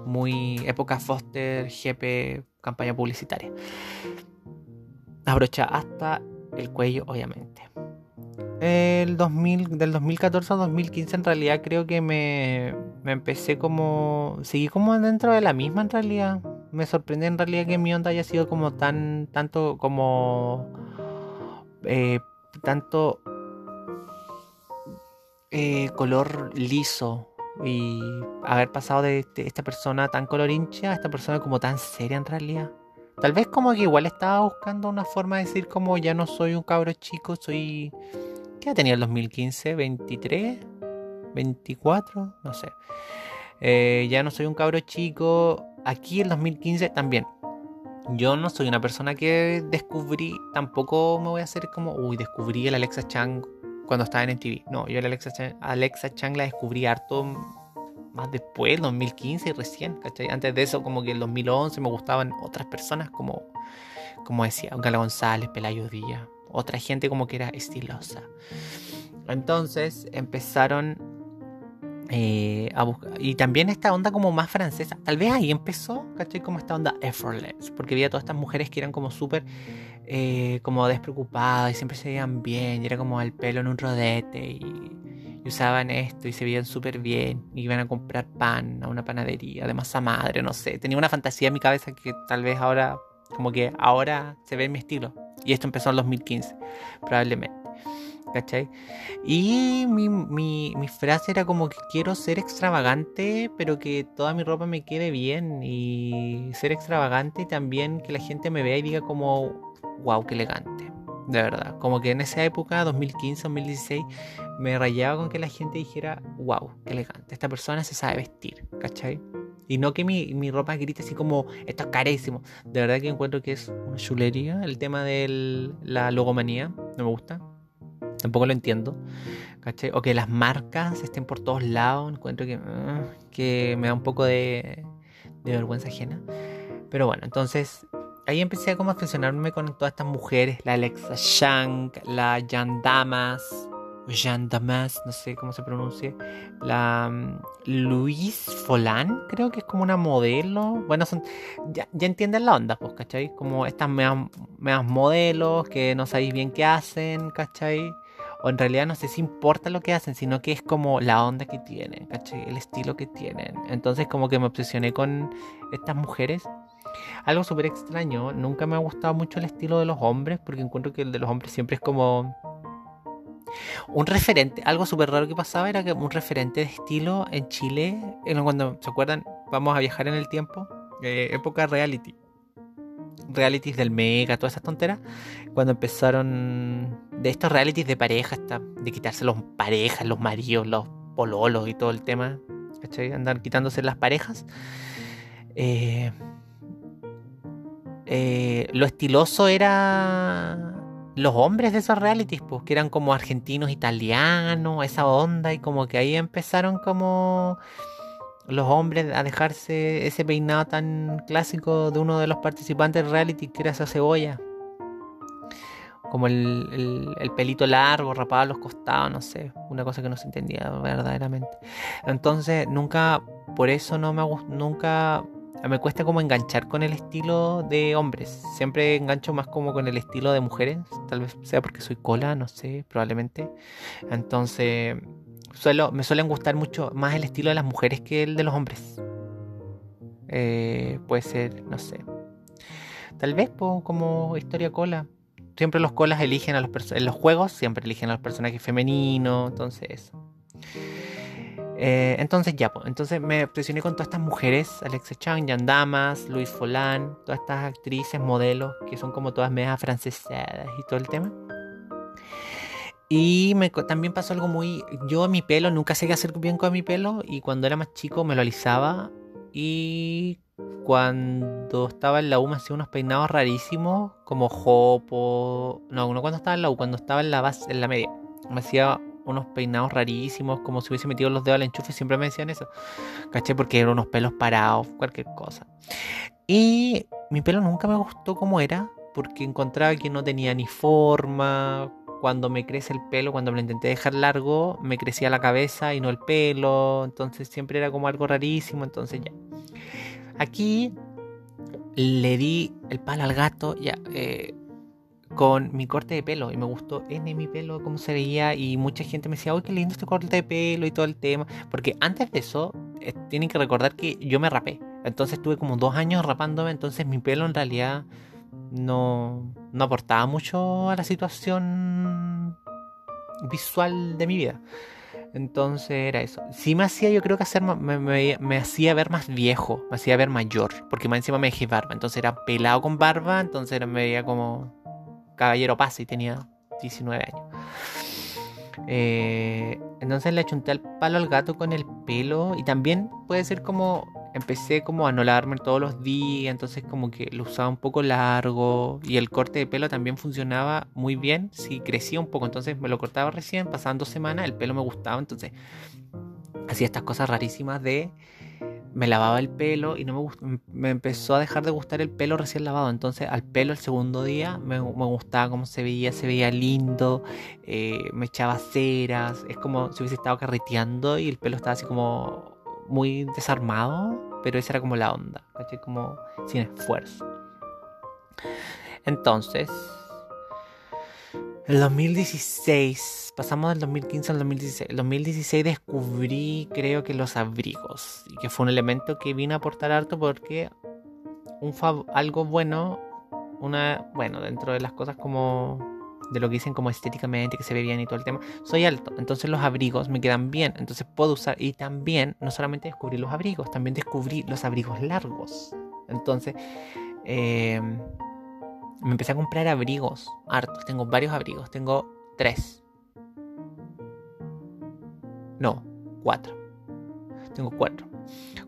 Speaker 1: muy época Foster, GP, campaña publicitaria. Abrocha hasta el cuello, obviamente el 2000, del 2014 al 2015 en realidad creo que me, me, empecé como... Seguí como dentro de la misma en realidad. Me sorprende en realidad que mi onda haya sido como tan... Tanto como... Eh, tanto... Eh, color liso. Y haber pasado de este, esta persona tan color hincha a esta persona como tan seria en realidad. Tal vez como que igual estaba buscando una forma de decir como ya no soy un cabro chico, soy ¿Qué tenía el 2015? ¿23? ¿24? No sé. Eh, ya no soy un cabro chico. Aquí el 2015 también. Yo no soy una persona que descubrí, tampoco me voy a hacer como, uy, descubrí el Alexa Chang cuando estaba en MTV. No, yo la Alexa Chang, Alexa Chang la descubrí harto más después, 2015 recién. Antes de eso, como que en 2011 me gustaban otras personas como, como decía, Gala González, Pelayo Díaz, otra gente como que era estilosa. Entonces empezaron eh, a buscar. Y también esta onda como más francesa. Tal vez ahí empezó, ¿cachai? Como esta onda effortless. Porque había todas estas mujeres que eran como súper eh, como despreocupadas y siempre se veían bien. Y era como el pelo en un rodete. Y, usaban esto y se veían súper bien. Y iban a comprar pan a una panadería de masa madre, no sé. Tenía una fantasía en mi cabeza que tal vez ahora, como que ahora se ve en mi estilo. Y esto empezó en 2015, probablemente. ¿Cachai? Y mi, mi, mi, frase era como que quiero ser extravagante, pero que toda mi ropa me quede bien. Y ser extravagante y también que la gente me vea y diga como, wow, qué elegante. De verdad. Como que en esa época, 2015, 2016, me rayaba con que la gente dijera, wow, qué elegante. Esta persona se sabe vestir, ¿cachai? Y no que mi, mi ropa grite así como, esto es carísimo. De verdad que encuentro que es una chulería el tema de la logomanía. No me gusta Tampoco lo entiendo. ¿cachai? O que las marcas estén por todos lados. Encuentro que, ah, que me da un poco de, vergüenza ajena. Pero bueno, entonces ahí empecé a como a con todas estas mujeres. La Alexa Shank, la Jan Jean Damas, no sé cómo se pronuncia. La um, Louise Folan, creo que es como una modelo. Bueno, son ya, ya entienden la onda, pues, ¿cachai? Como estas meas modelos que no sabéis bien qué hacen, ¿cachai? o en realidad no sé si importa lo que hacen, sino que es como la onda que tienen, ¿cachai? El estilo que tienen. Entonces como que me obsesioné con estas mujeres. Algo súper extraño, nunca me ha gustado mucho el estilo de los hombres, porque encuentro que el de los hombres siempre es como un referente, algo súper raro que pasaba era que un referente de estilo en Chile, cuando se acuerdan, vamos a viajar en el tiempo, eh, época reality realities del Mega, todas esas tonteras, cuando empezaron de estos realities de pareja, de quitarse los parejas, los maridos, los pololos y todo el tema, ¿cachai? Andar quitándose las parejas. Eh, eh, lo estiloso era los hombres de esos realities, pues, que eran como argentinos, italianos, esa onda, y como que ahí empezaron como los hombres a dejarse ese peinado tan clásico de uno de los participantes de reality que era esa cebolla. Como el, pelito largo, rapado a los costados, no sé. Una cosa que no se entendía verdaderamente. Entonces, nunca, por eso no me nunca me cuesta como enganchar con el estilo de hombres. Siempre engancho más como con el estilo de mujeres. Tal vez sea porque soy cola, no sé, probablemente. Entonces, me suelen gustar mucho más el estilo de las mujeres que el de los hombres. Eh, puede ser, no sé. Tal vez como historia cola. Siempre los colas eligen a los en los juegos, siempre eligen a los personajes femeninos, entonces eso. Eh, entonces ya, pues, entonces me obsesioné con todas estas mujeres, Alexa Chang, Jan Damas, Luis Folan, todas estas actrices, modelos, que son como todas medias afrancesadas y todo el tema. Y también pasó algo muy... Yo mi pelo, nunca sé qué hacer bien con mi pelo y cuando era más chico me lo alisaba y cuando estaba en la U me hacía unos peinados rarísimos como jopo... No, no cuando estaba en la U, cuando estaba en la base, en la media. Me hacía unos peinados rarísimos, como si hubiese metido los dedos al enchufe, siempre me decían eso. ¿Caché? Porque eran unos pelos parados, cualquier cosa. Y mi pelo nunca me gustó como era, porque encontraba que no tenía ni forma, cuando me crece el pelo, cuando me lo intenté dejar largo, me crecía la cabeza y no el pelo. Entonces siempre era como algo rarísimo. Entonces ya. Aquí le di el palo al gato ya eh, con mi corte de pelo. Y me gustó N mi pelo, cómo se veía. Y mucha gente me decía, uy, qué lindo este corte de pelo y todo el tema. Porque antes de eso, eh, tienen que recordar que yo me rapé. Entonces estuve como dos años rapándome. Entonces mi pelo en realidad no, no aportaba mucho a la situación visual de mi vida. Entonces era eso. Sí me hacía, yo creo que hacer, me, me, hacía ver más viejo, me hacía ver mayor, porque más encima me dejé barba. Entonces era pelado con barba, entonces me veía como caballero pase y tenía 19 años. Eh, entonces le chunté al palo al gato con el pelo y también puede ser como empecé como a no lavarme todos los días, entonces como que lo usaba un poco largo y el corte de pelo también funcionaba muy bien si crecía un poco, entonces me lo cortaba recién, pasaban dos semanas, el pelo me gustaba, entonces hacía estas cosas rarísimas de me lavaba el pelo y no me, me empezó a dejar de gustar el pelo recién lavado. Entonces al pelo el segundo día me, me gustaba cómo se veía, se veía lindo, eh, me echaba ceras, es como si hubiese estado carreteando y el pelo estaba así como muy desarmado, pero esa era como la onda, ¿cachai? Como sin esfuerzo. Entonces, el 2016, pasamos del 2015 al 2016. El 2016 descubrí, creo que los abrigos, y que fue un elemento que vino a aportar harto porque un algo bueno, una, bueno, dentro de las cosas como de lo que dicen como estéticamente, que se ve bien y todo el tema, soy alto, entonces los abrigos me quedan bien, entonces puedo usar, y también, no solamente descubrí los abrigos, también descubrí los abrigos largos. Entonces, eh, me empecé a comprar abrigos, hartos. Tengo varios abrigos, tengo tres. No, cuatro. Tengo cuatro.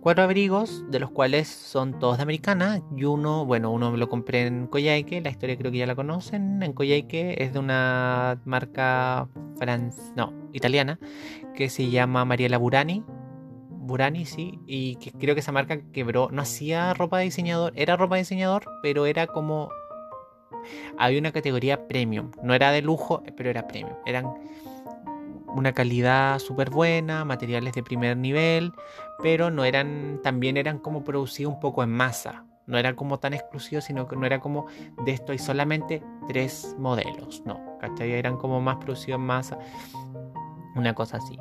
Speaker 1: Cuatro abrigos, de los cuales son todos de americana. Y uno, bueno, uno lo compré en Coyhaique. La historia creo que ya la conocen. En Coyhaique es de una marca fran... no, italiana que se llama Mariela Burani. Burani, sí, y que creo que esa marca quebró. No hacía ropa de diseñador, era ropa de diseñador, pero era como había una categoría premium. No era de lujo, pero era premium. Eran una calidad súper buena, materiales de primer nivel, pero no eran, también eran como producidos un poco en masa. No era como tan exclusivo, sino que no era como de esto hay solamente tres modelos. No, ¿cachai? Eran como más producidos en masa. Una cosa así.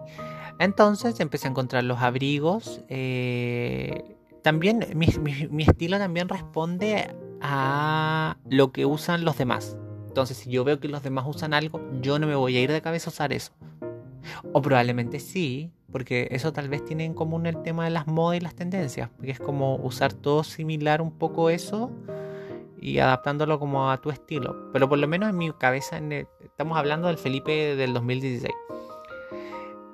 Speaker 1: Entonces empecé a encontrar los abrigos. eh, también mi, mi- mi estilo también responde a lo que usan los demás. Entonces, si yo veo que los demás usan algo, yo no me voy a ir de cabeza a usar eso. O probablemente sí, porque eso tal vez tiene en común el tema de las modas y las tendencias, porque es como usar todo similar un poco eso y adaptándolo como a tu estilo. Pero por lo menos en mi cabeza, estamos hablando del Felipe del 2016.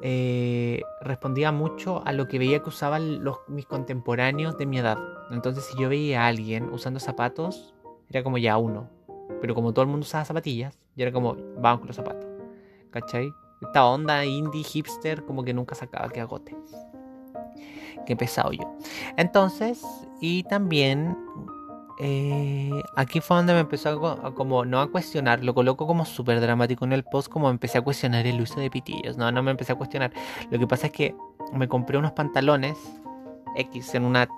Speaker 1: Eh, respondía mucho a lo que veía que usaban los, mis contemporáneos de mi edad. Entonces, si yo veía a alguien usando zapatos, era como ya uno. Pero como todo el mundo usaba zapatillas, yo era como, vamos con los zapatos. ¿Cachai? Esta onda indie, hipster, como que nunca sacaba que agote. Qué pesado yo. Entonces, y también eh, aquí fue donde me empezó a, a como no a cuestionar, lo coloco como súper dramático en el post, como empecé a cuestionar el uso de pitillos. No, no me empecé a cuestionar. Lo que pasa es que me compré unos pantalones X en una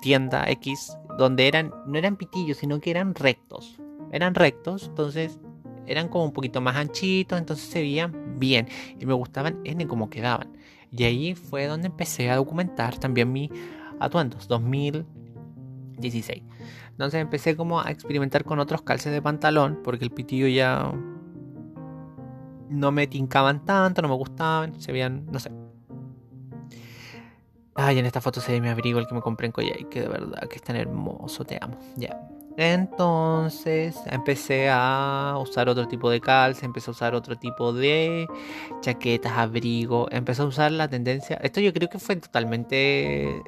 Speaker 1: tienda X donde eran, no eran pitillos, sino que eran rectos. Eran rectos, entonces eran como un poquito más anchitos, entonces se veían bien y me gustaban N como quedaban. Y ahí fue donde empecé a documentar también mis atuendos, 2016. Entonces empecé como a experimentar con otros calces de pantalón, porque el pitillo ya no me tincaban tanto, no me gustaban, se veían, no sé. Ay, en esta foto se ve mi abrigo, el que me compré en Coyhaique, que de verdad que es tan hermoso, te amo. Ya. Entonces empecé a usar otro tipo de calza, empecé a usar otro tipo de chaquetas, abrigo, empecé a usar la tendencia. Esto yo creo que fue totalmente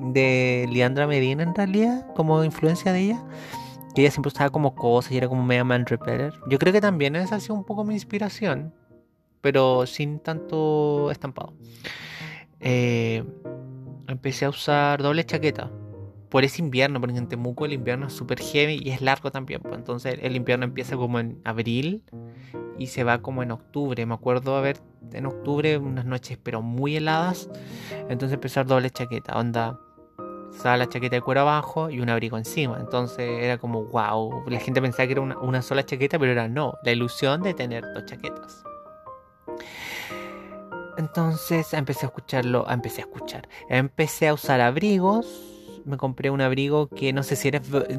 Speaker 1: de Leandra Medina en realidad, como influencia de ella. Que ella siempre usaba como cosas y era como Mega Man Repeller. Yo creo que también esa ha sido un poco mi inspiración, pero sin tanto estampado. Eh, empecé a usar doble chaqueta por ese invierno, porque en Temuco el invierno es súper heavy y es largo también. Pues entonces el invierno empieza como en abril y se va como en octubre. Me acuerdo haber en octubre unas noches pero muy heladas. Entonces empecé a usar doble chaqueta, onda. Usaba la chaqueta de cuero abajo y un abrigo encima. Entonces era como wow. La gente pensaba que era una, una sola chaqueta, pero era no. La ilusión de tener dos chaquetas. Entonces empecé a escucharlo, empecé a escuchar. Empecé a usar abrigos. Me compré un abrigo que no sé si,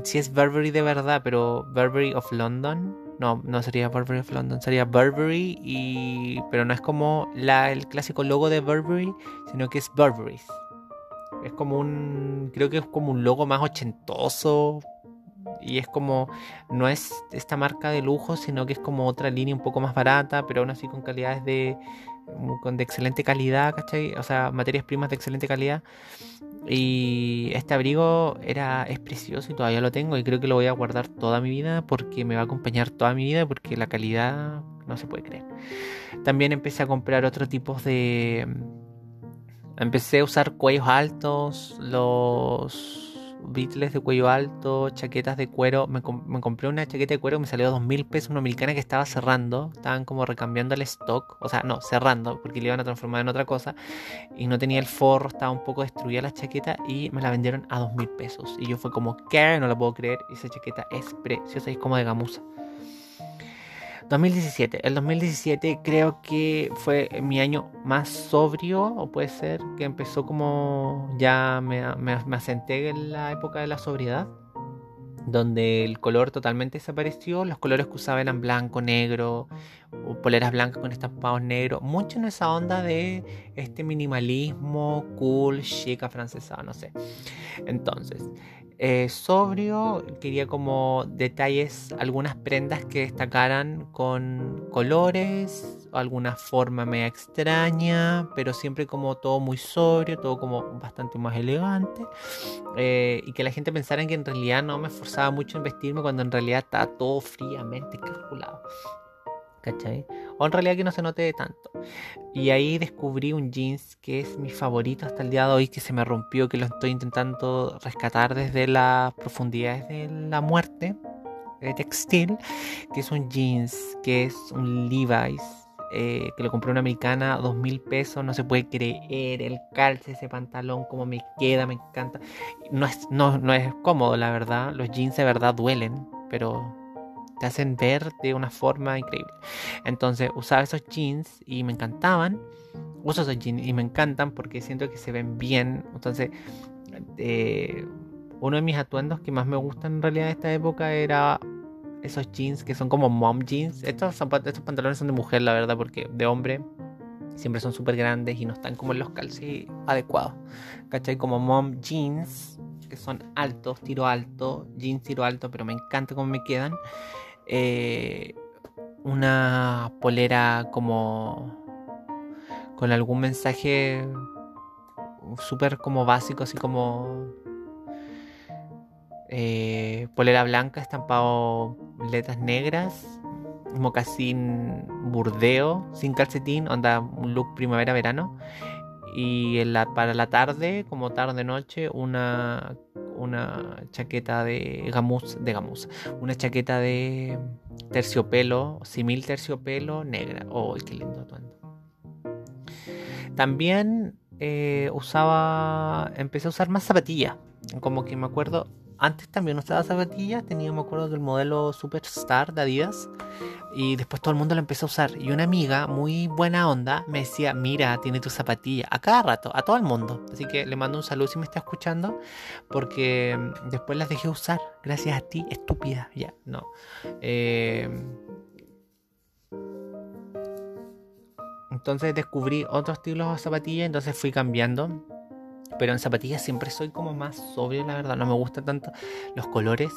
Speaker 1: si es Burberry de verdad, pero Burberry of London. No, no sería Burberry of London, sería Burberry y... Pero no es como el clásico logo de Burberry, sino que es Burberry's. Es como un... Creo que es como un logo más ochentoso. Y es como... No es esta marca de lujo, sino que es como otra línea un poco más barata, pero aún así con calidades de... De excelente calidad, ¿cachai? O sea, materias primas de excelente calidad. Y este abrigo era, es precioso y todavía lo tengo y creo que lo voy a guardar toda mi vida porque me va a acompañar toda mi vida porque la calidad no se puede creer. También empecé a comprar otros tipos de Empecé a usar cuellos altos, los Beatles de cuello alto, chaquetas de cuero. Me, compré una chaqueta de cuero, me salió dos mil pesos, una americana que estaba cerrando. Estaban como recambiando el stock, o sea, no, cerrando, porque le iban a transformar en otra cosa. Y no tenía el forro, estaba un poco destruida la chaqueta y me la vendieron a dos mil pesos. Y yo fue como, ¿qué? No lo puedo creer. Esa chaqueta es preciosa y es como de gamuza. 2017. El 2017 creo que fue mi año más sobrio, o puede ser que empezó como ya me, me, me asenté en la época de la sobriedad, donde el color totalmente desapareció. Los colores que usaba eran blanco, negro, poleras blancas con estampados negros. Mucho en esa onda de este minimalismo cool, chic, afrancesado, no sé. Entonces, eh, sobrio, quería como detalles, algunas prendas que destacaran con colores, alguna forma media extraña, pero siempre como todo muy sobrio, todo como bastante más elegante. Eh, y que la gente pensara que en realidad no me esforzaba mucho en vestirme cuando en realidad estaba todo fríamente calculado. ¿Cachai? O en realidad que no se note tanto. Y ahí descubrí un jeans que es mi favorito hasta el día de hoy, que se me rompió, que lo estoy intentando rescatar desde las profundidades de la muerte de textil, que es un jeans, que es un Levi's. Eh, que lo compré una americana, dos mil pesos, no se puede creer el calce, ese pantalón, como me queda, me encanta. No es, no, no es cómodo, la verdad, los jeans de verdad duelen, pero te hacen ver de una forma increíble. Entonces usaba esos jeans y me encantaban. Uso esos jeans y me encantan porque siento que se ven bien. Entonces, eh, uno de mis atuendos que más me gustan en realidad de esta época era esos jeans que son como mom jeans. Estos, estos pantalones son de mujer, la verdad, porque de hombre siempre son súper grandes y no están como en los calcis adecuados. ¿Cachai? Como mom jeans, que son altos, tiro alto, jeans tiro alto, pero me encanta cómo me quedan. Eh, una polera como con algún mensaje súper como básico, así como eh, polera blanca, estampado letras negras, mocasín burdeo, sin calcetín, onda un look primavera-verano. Y para la tarde, como tarde-noche, una una chaqueta de gamuza, de gamuza, una chaqueta de terciopelo, simil terciopelo negra. ¡Oh, qué lindo atuendo! También eh, usaba, empecé a usar más zapatillas. Como que me acuerdo, antes también usaba zapatillas, tenía, me acuerdo del modelo Superstar de Adidas. Y después todo el mundo lo empezó a usar. Y una amiga muy buena onda me decía, mira, tiene tu zapatilla. A cada rato, a todo el mundo. Así que le mando un saludo si me está escuchando. Porque mm, después las dejé usar. Gracias a ti, estúpida. Ya, no. Eh, entonces descubrí otros estilos de zapatillas. Entonces fui cambiando. Pero en zapatillas siempre soy como más sobrio, la verdad. No me gustan tanto los colores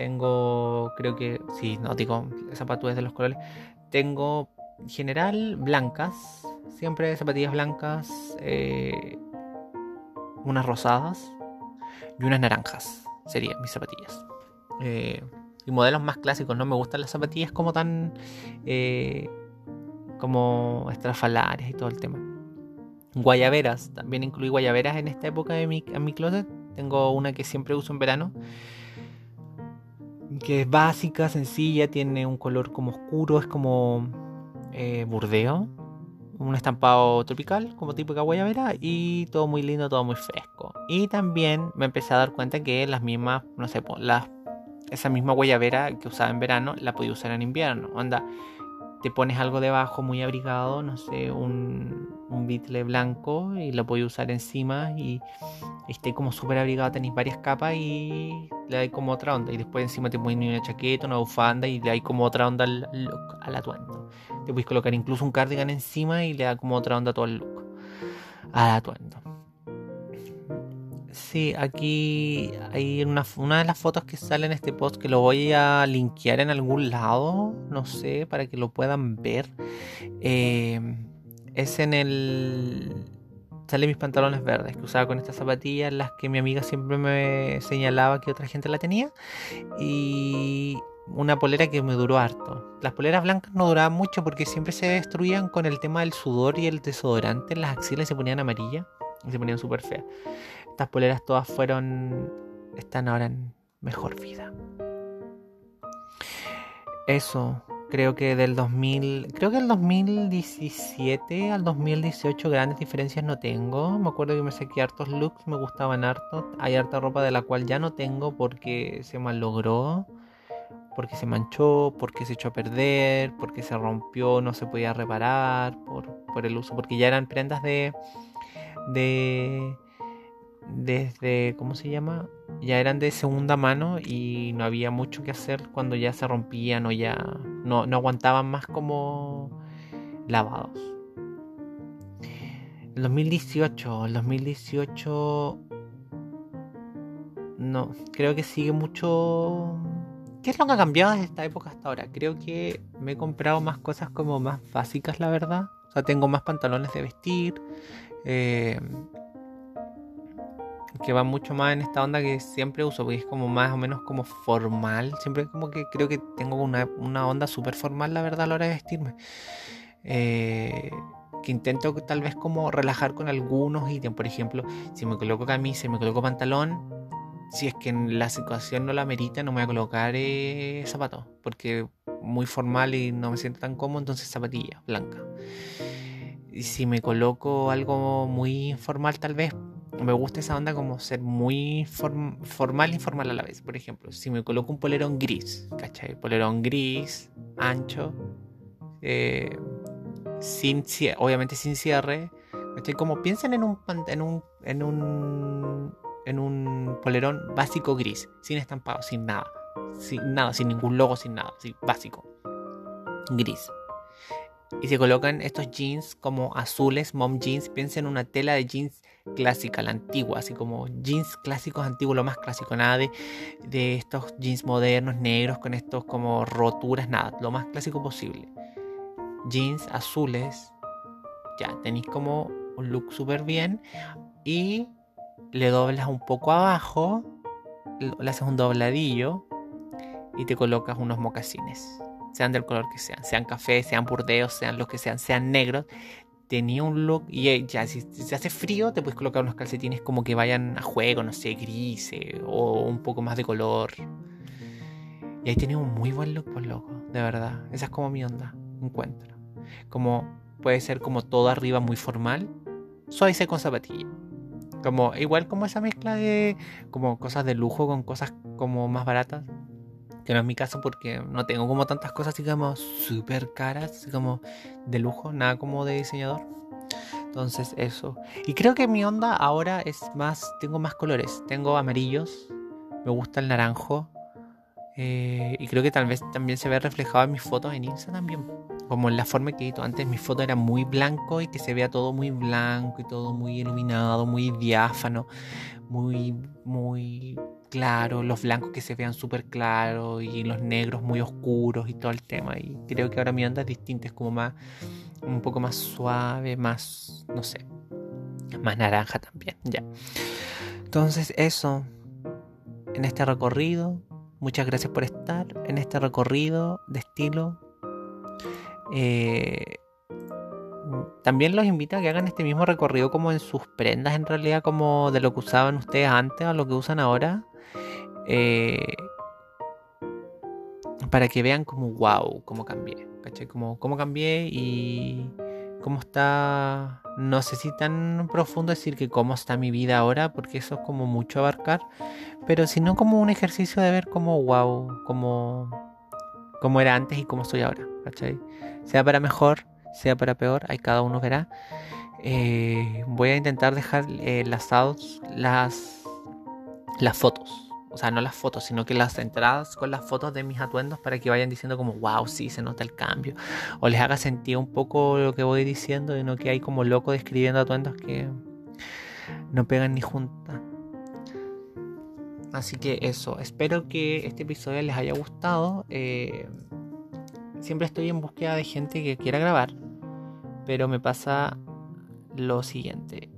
Speaker 1: tengo, creo que, sí, no digo zapatillas de los colores. Tengo en general blancas, siempre zapatillas blancas, eh, unas rosadas y unas naranjas. Serían mis zapatillas. Eh, y modelos más clásicos, no me gustan las zapatillas como tan. Eh, como estrafalares y todo el tema. Guayaberas, también incluí guayaberas en esta época de mi, en mi closet. Tengo una que siempre uso en verano que es básica, sencilla, tiene un color como oscuro, es como eh, burdeo, un estampado tropical, como tipo guayabera, y todo muy lindo, todo muy fresco. Y también me empecé a dar cuenta que las mismas, no sé, las, esa misma guayabera que usaba en verano, la podía usar en invierno. Te pones algo debajo muy abrigado, no sé, un, un bitle blanco y lo puedes usar encima y, esté como súper abrigado, tenéis varias capas y le dais como otra onda. Y después encima te pones una chaqueta, una bufanda y le dais como otra onda al, look, al atuendo. Te puedes colocar incluso un cardigan encima y le da como otra onda a todo el look, al atuendo. Sí, aquí hay una, de las fotos que sale en este post que lo voy a linkear en algún lado, no sé, para que lo puedan ver. Eh, es en el salen mis pantalones verdes que usaba con estas zapatillas, las que mi amiga siempre me señalaba que otra gente la tenía. Y una polera que me duró harto. Las poleras blancas no duraban mucho porque siempre se destruían con el tema del sudor y el desodorante. Las axilas se ponían amarillas y se ponían súper feas. Estas poleras todas fueron. están ahora en mejor vida. Eso, creo que del 2000, creo que del 2017 al 2018 grandes diferencias no tengo. Me acuerdo que me saqué hartos looks, me gustaban hartos. Hay harta ropa de la cual ya no tengo porque se malogró, porque se manchó, porque se echó a perder, porque se rompió, no se podía reparar por, por el uso, porque ya eran prendas de de desde, ¿cómo se llama? Ya eran de segunda mano y no había mucho que hacer cuando ya se rompían o ya no, no aguantaban más como lavados. El 2018, el 2018 no, creo que sigue mucho... ¿Qué es lo que ha cambiado desde esta época hasta ahora? Creo que me he comprado más cosas como más básicas, la verdad. O sea, tengo más pantalones de vestir. Eh, que va mucho más en esta onda que siempre uso, porque es como más o menos como formal. Siempre como que creo que tengo una, onda súper formal, la verdad, a la hora de vestirme. Eh, que intento tal vez como relajar con algunos ítems. Por ejemplo, si me coloco camisa y me coloco pantalón, si es que en la situación no la merita, no me voy a colocar eh, zapatos, porque muy formal y no me siento tan cómodo, entonces zapatilla blanca. Y si me coloco algo muy informal, tal vez me gusta esa onda como ser muy formal e informal a la vez. Por ejemplo, si me coloco un polerón gris, ¿cachai? Polerón gris, ancho, eh, sin, obviamente sin cierre. ¿cachai? Como piensen en un, en un, en un, en un polerón básico gris, sin estampado, sin nada. Sin nada, sin ningún logo, sin nada, básico. Gris y se colocan estos jeans como azules, mom jeans. Piensen en una tela de jeans clásica, la antigua, así como jeans clásicos antiguos, lo más clásico, nada de, de estos jeans modernos, negros, con estos como roturas, nada, lo más clásico posible. Jeans azules, ya tenéis como un look súper bien y le doblas un poco abajo, le haces un dobladillo y te colocas unos mocasines sean del color que sean, sean café, sean burdeos, sean los que sean, sean negros, tenía un look y eh, ya si se hace frío te puedes colocar unos calcetines como que vayan a juego, no sé, grises o un poco más de color. Y ahí tenía un muy buen look, por pues, loco, de verdad. Esa es como mi onda, encuentro. Como puede ser como todo arriba muy formal, suave con zapatilla. Como igual como esa mezcla de como cosas de lujo con cosas como más baratas que no es mi caso porque no tengo como tantas cosas así como súper caras, así como de lujo, nada como de diseñador. Entonces eso. Y creo que mi onda ahora es más, tengo más colores. Tengo amarillos, me gusta el naranjo. Eh, y creo que tal vez también se ve reflejado en mis fotos en Insta también. Como en la forma que he antes, mi foto era muy blanco y que se vea todo muy blanco y todo muy iluminado, muy diáfano, muy, muy claro, los blancos que se vean súper claros y los negros muy oscuros y todo el tema. Y creo que ahora mi onda es distinta, es como más, un poco más suave, más, no sé, más naranja también, ya. Entonces eso, en este recorrido, muchas gracias por estar en este recorrido de estilo. Eh, también los invito a que hagan este mismo recorrido como en sus prendas, en realidad, como de lo que usaban ustedes antes o lo que usan ahora. Eh, para que vean como wow, cómo cambié, ¿cachai? Como cómo cambié y cómo está, no sé si tan profundo decir que cómo está mi vida ahora, porque eso es como mucho abarcar, pero sino como un ejercicio de ver como wow, como, como era antes y cómo soy ahora. Sea para mejor, sea para peor, ahí cada uno verá. Eh, voy a intentar dejar eh, las, las fotos o sea, no las fotos, sino que las entradas con las fotos de mis atuendos para que vayan diciendo como, wow, sí, se nota el cambio. O les haga sentir un poco lo que voy diciendo y no que hay como loco describiendo atuendos que no pegan ni juntas. Así que eso, espero que este episodio les haya gustado. Eh, siempre estoy en búsqueda de gente que quiera grabar, pero me pasa lo siguiente.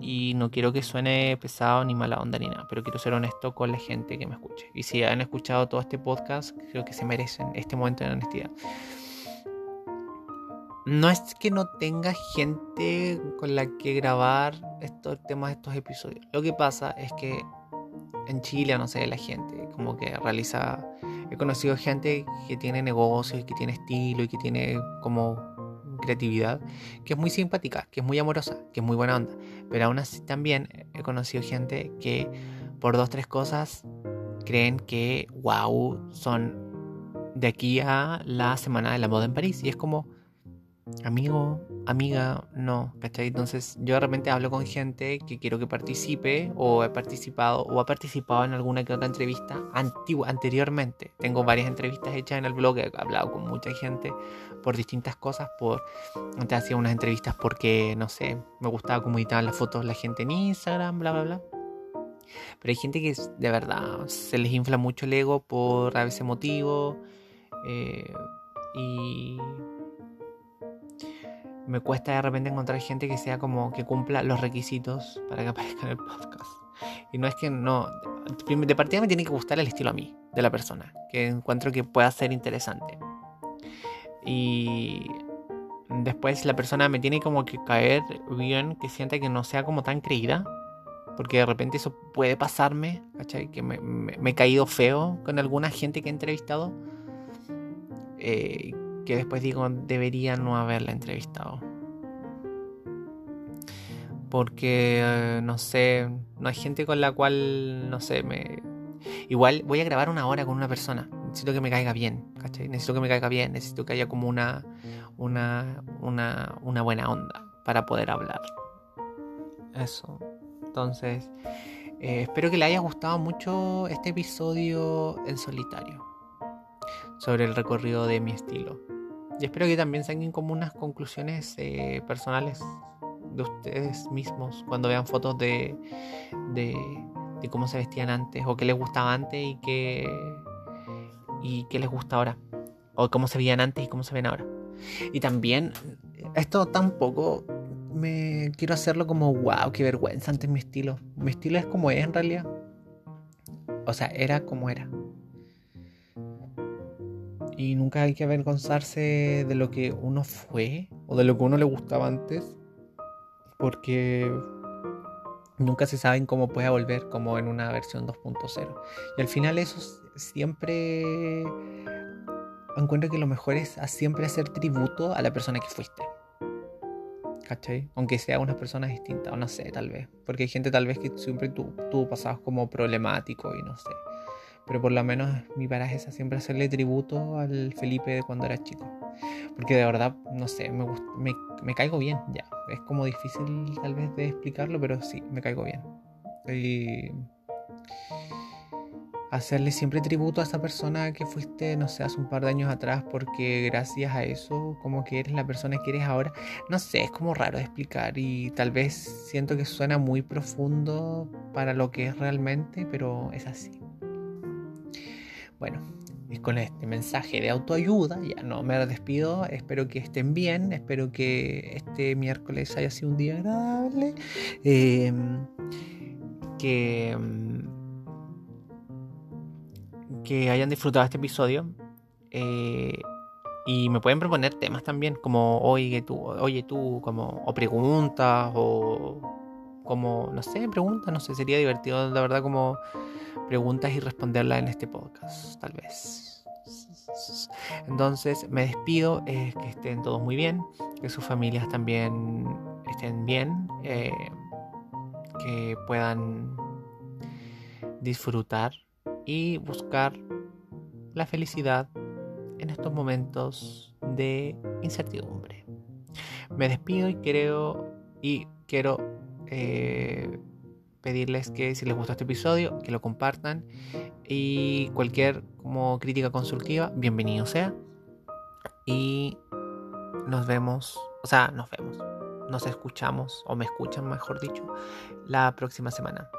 Speaker 1: Y no quiero que suene pesado ni mala onda ni nada, pero quiero ser honesto con la gente que me escuche. Y si han escuchado todo este podcast, creo que se merecen este momento de honestidad. No es que no tenga gente con la que grabar estos temas, estos episodios. Lo que pasa es que en Chile, no sé, la gente como que realiza... He conocido gente que tiene negocios, que tiene estilo y que tiene como creatividad, que es muy simpática, que es muy amorosa, que es muy buena onda. Pero aún así también he conocido gente que por dos, tres cosas creen que, wow, son de aquí a la Semana de la Moda en París. Y es como, amigo, amiga, no, ¿cachai? Entonces yo de repente hablo con gente que quiero que participe o he participado o ha participado en alguna que otra entrevista antigua, anteriormente. Tengo varias entrevistas hechas en el blog, he hablado con mucha gente por distintas cosas, por antes hacía unas entrevistas porque, no sé, me gustaba cómo editaban las fotos la gente en Instagram, bla, bla, bla. Pero hay gente que de verdad se les infla mucho el ego por a veces motivo. Eh, y me cuesta de repente encontrar gente que sea como que cumpla los requisitos para que aparezca en el podcast. Y no es que no. De partida me tiene que gustar el estilo a mí, de la persona, que encuentro que pueda ser interesante. Y después la persona me tiene como que caer bien, que sienta que no sea como tan creída. Porque de repente eso puede pasarme, ¿cachai? Que me, he caído feo con alguna gente que he entrevistado. Eh, que después digo debería no haberla entrevistado. Porque, eh, no sé, no hay gente con la cual, no sé, me... Igual voy a grabar una hora con una persona. Necesito que me caiga bien, ¿cachai? Necesito que me caiga bien, necesito que haya como una, una, una, una buena onda para poder hablar. Eso. Entonces, eh, espero que le haya gustado mucho este episodio en solitario sobre el recorrido de mi estilo. Y espero que también saquen como unas conclusiones eh, personales de ustedes mismos cuando vean fotos de, de, cómo se vestían antes o qué les gustaba antes y qué, y qué les gusta ahora. O cómo se veían antes y cómo se ven ahora. Y también, esto tampoco me quiero hacerlo como wow, qué vergüenza antes mi estilo. Mi estilo es como es en realidad. O sea, era como era y nunca hay que avergonzarse de lo que uno fue o de lo que uno le gustaba antes, porque nunca se sabe cómo puede volver como en una versión 2.0. Y al final eso siempre encuentro que lo mejor es siempre hacer tributo a la persona que fuiste. ¿Cachai? Aunque sea una persona distinta, o no sé, tal vez. Porque hay gente tal vez que siempre tuvo pasados como problemático y no sé. Pero por lo menos mi paraje es siempre hacerle tributo al Felipe de cuando era chico. Porque de verdad, no sé, me, me, me caigo bien, ya. Es como difícil tal vez de explicarlo, pero sí, me caigo bien. Y hacerle siempre tributo a esa persona que fuiste, no sé, hace un par de años atrás, porque gracias a eso, como que eres la persona que eres ahora, no sé, es como raro de explicar y tal vez siento que suena muy profundo para lo que es realmente, pero es así. Bueno, es con este mensaje de autoayuda, ya no me despido, espero que estén bien, espero que este miércoles haya sido un día agradable, em, que, em, que hayan disfrutado este episodio. Eh, y me pueden proponer temas también, como oye tú, oye tú, como, o preguntas, o como, no sé, preguntas, no sé, sería divertido, la verdad, como preguntas y responderlas en este podcast, tal vez. Entonces me despido, que estén todos muy bien, que sus familias también estén bien, eh, que puedan disfrutar y buscar la felicidad en estos momentos de incertidumbre. Me despido y creo y quiero eh, pedirles que si les gustó este episodio, que lo compartan y cualquier como crítica consultiva, bienvenido sea. Y nos vemos, o sea, nos vemos, nos escuchamos o me escuchan, mejor dicho, la próxima semana.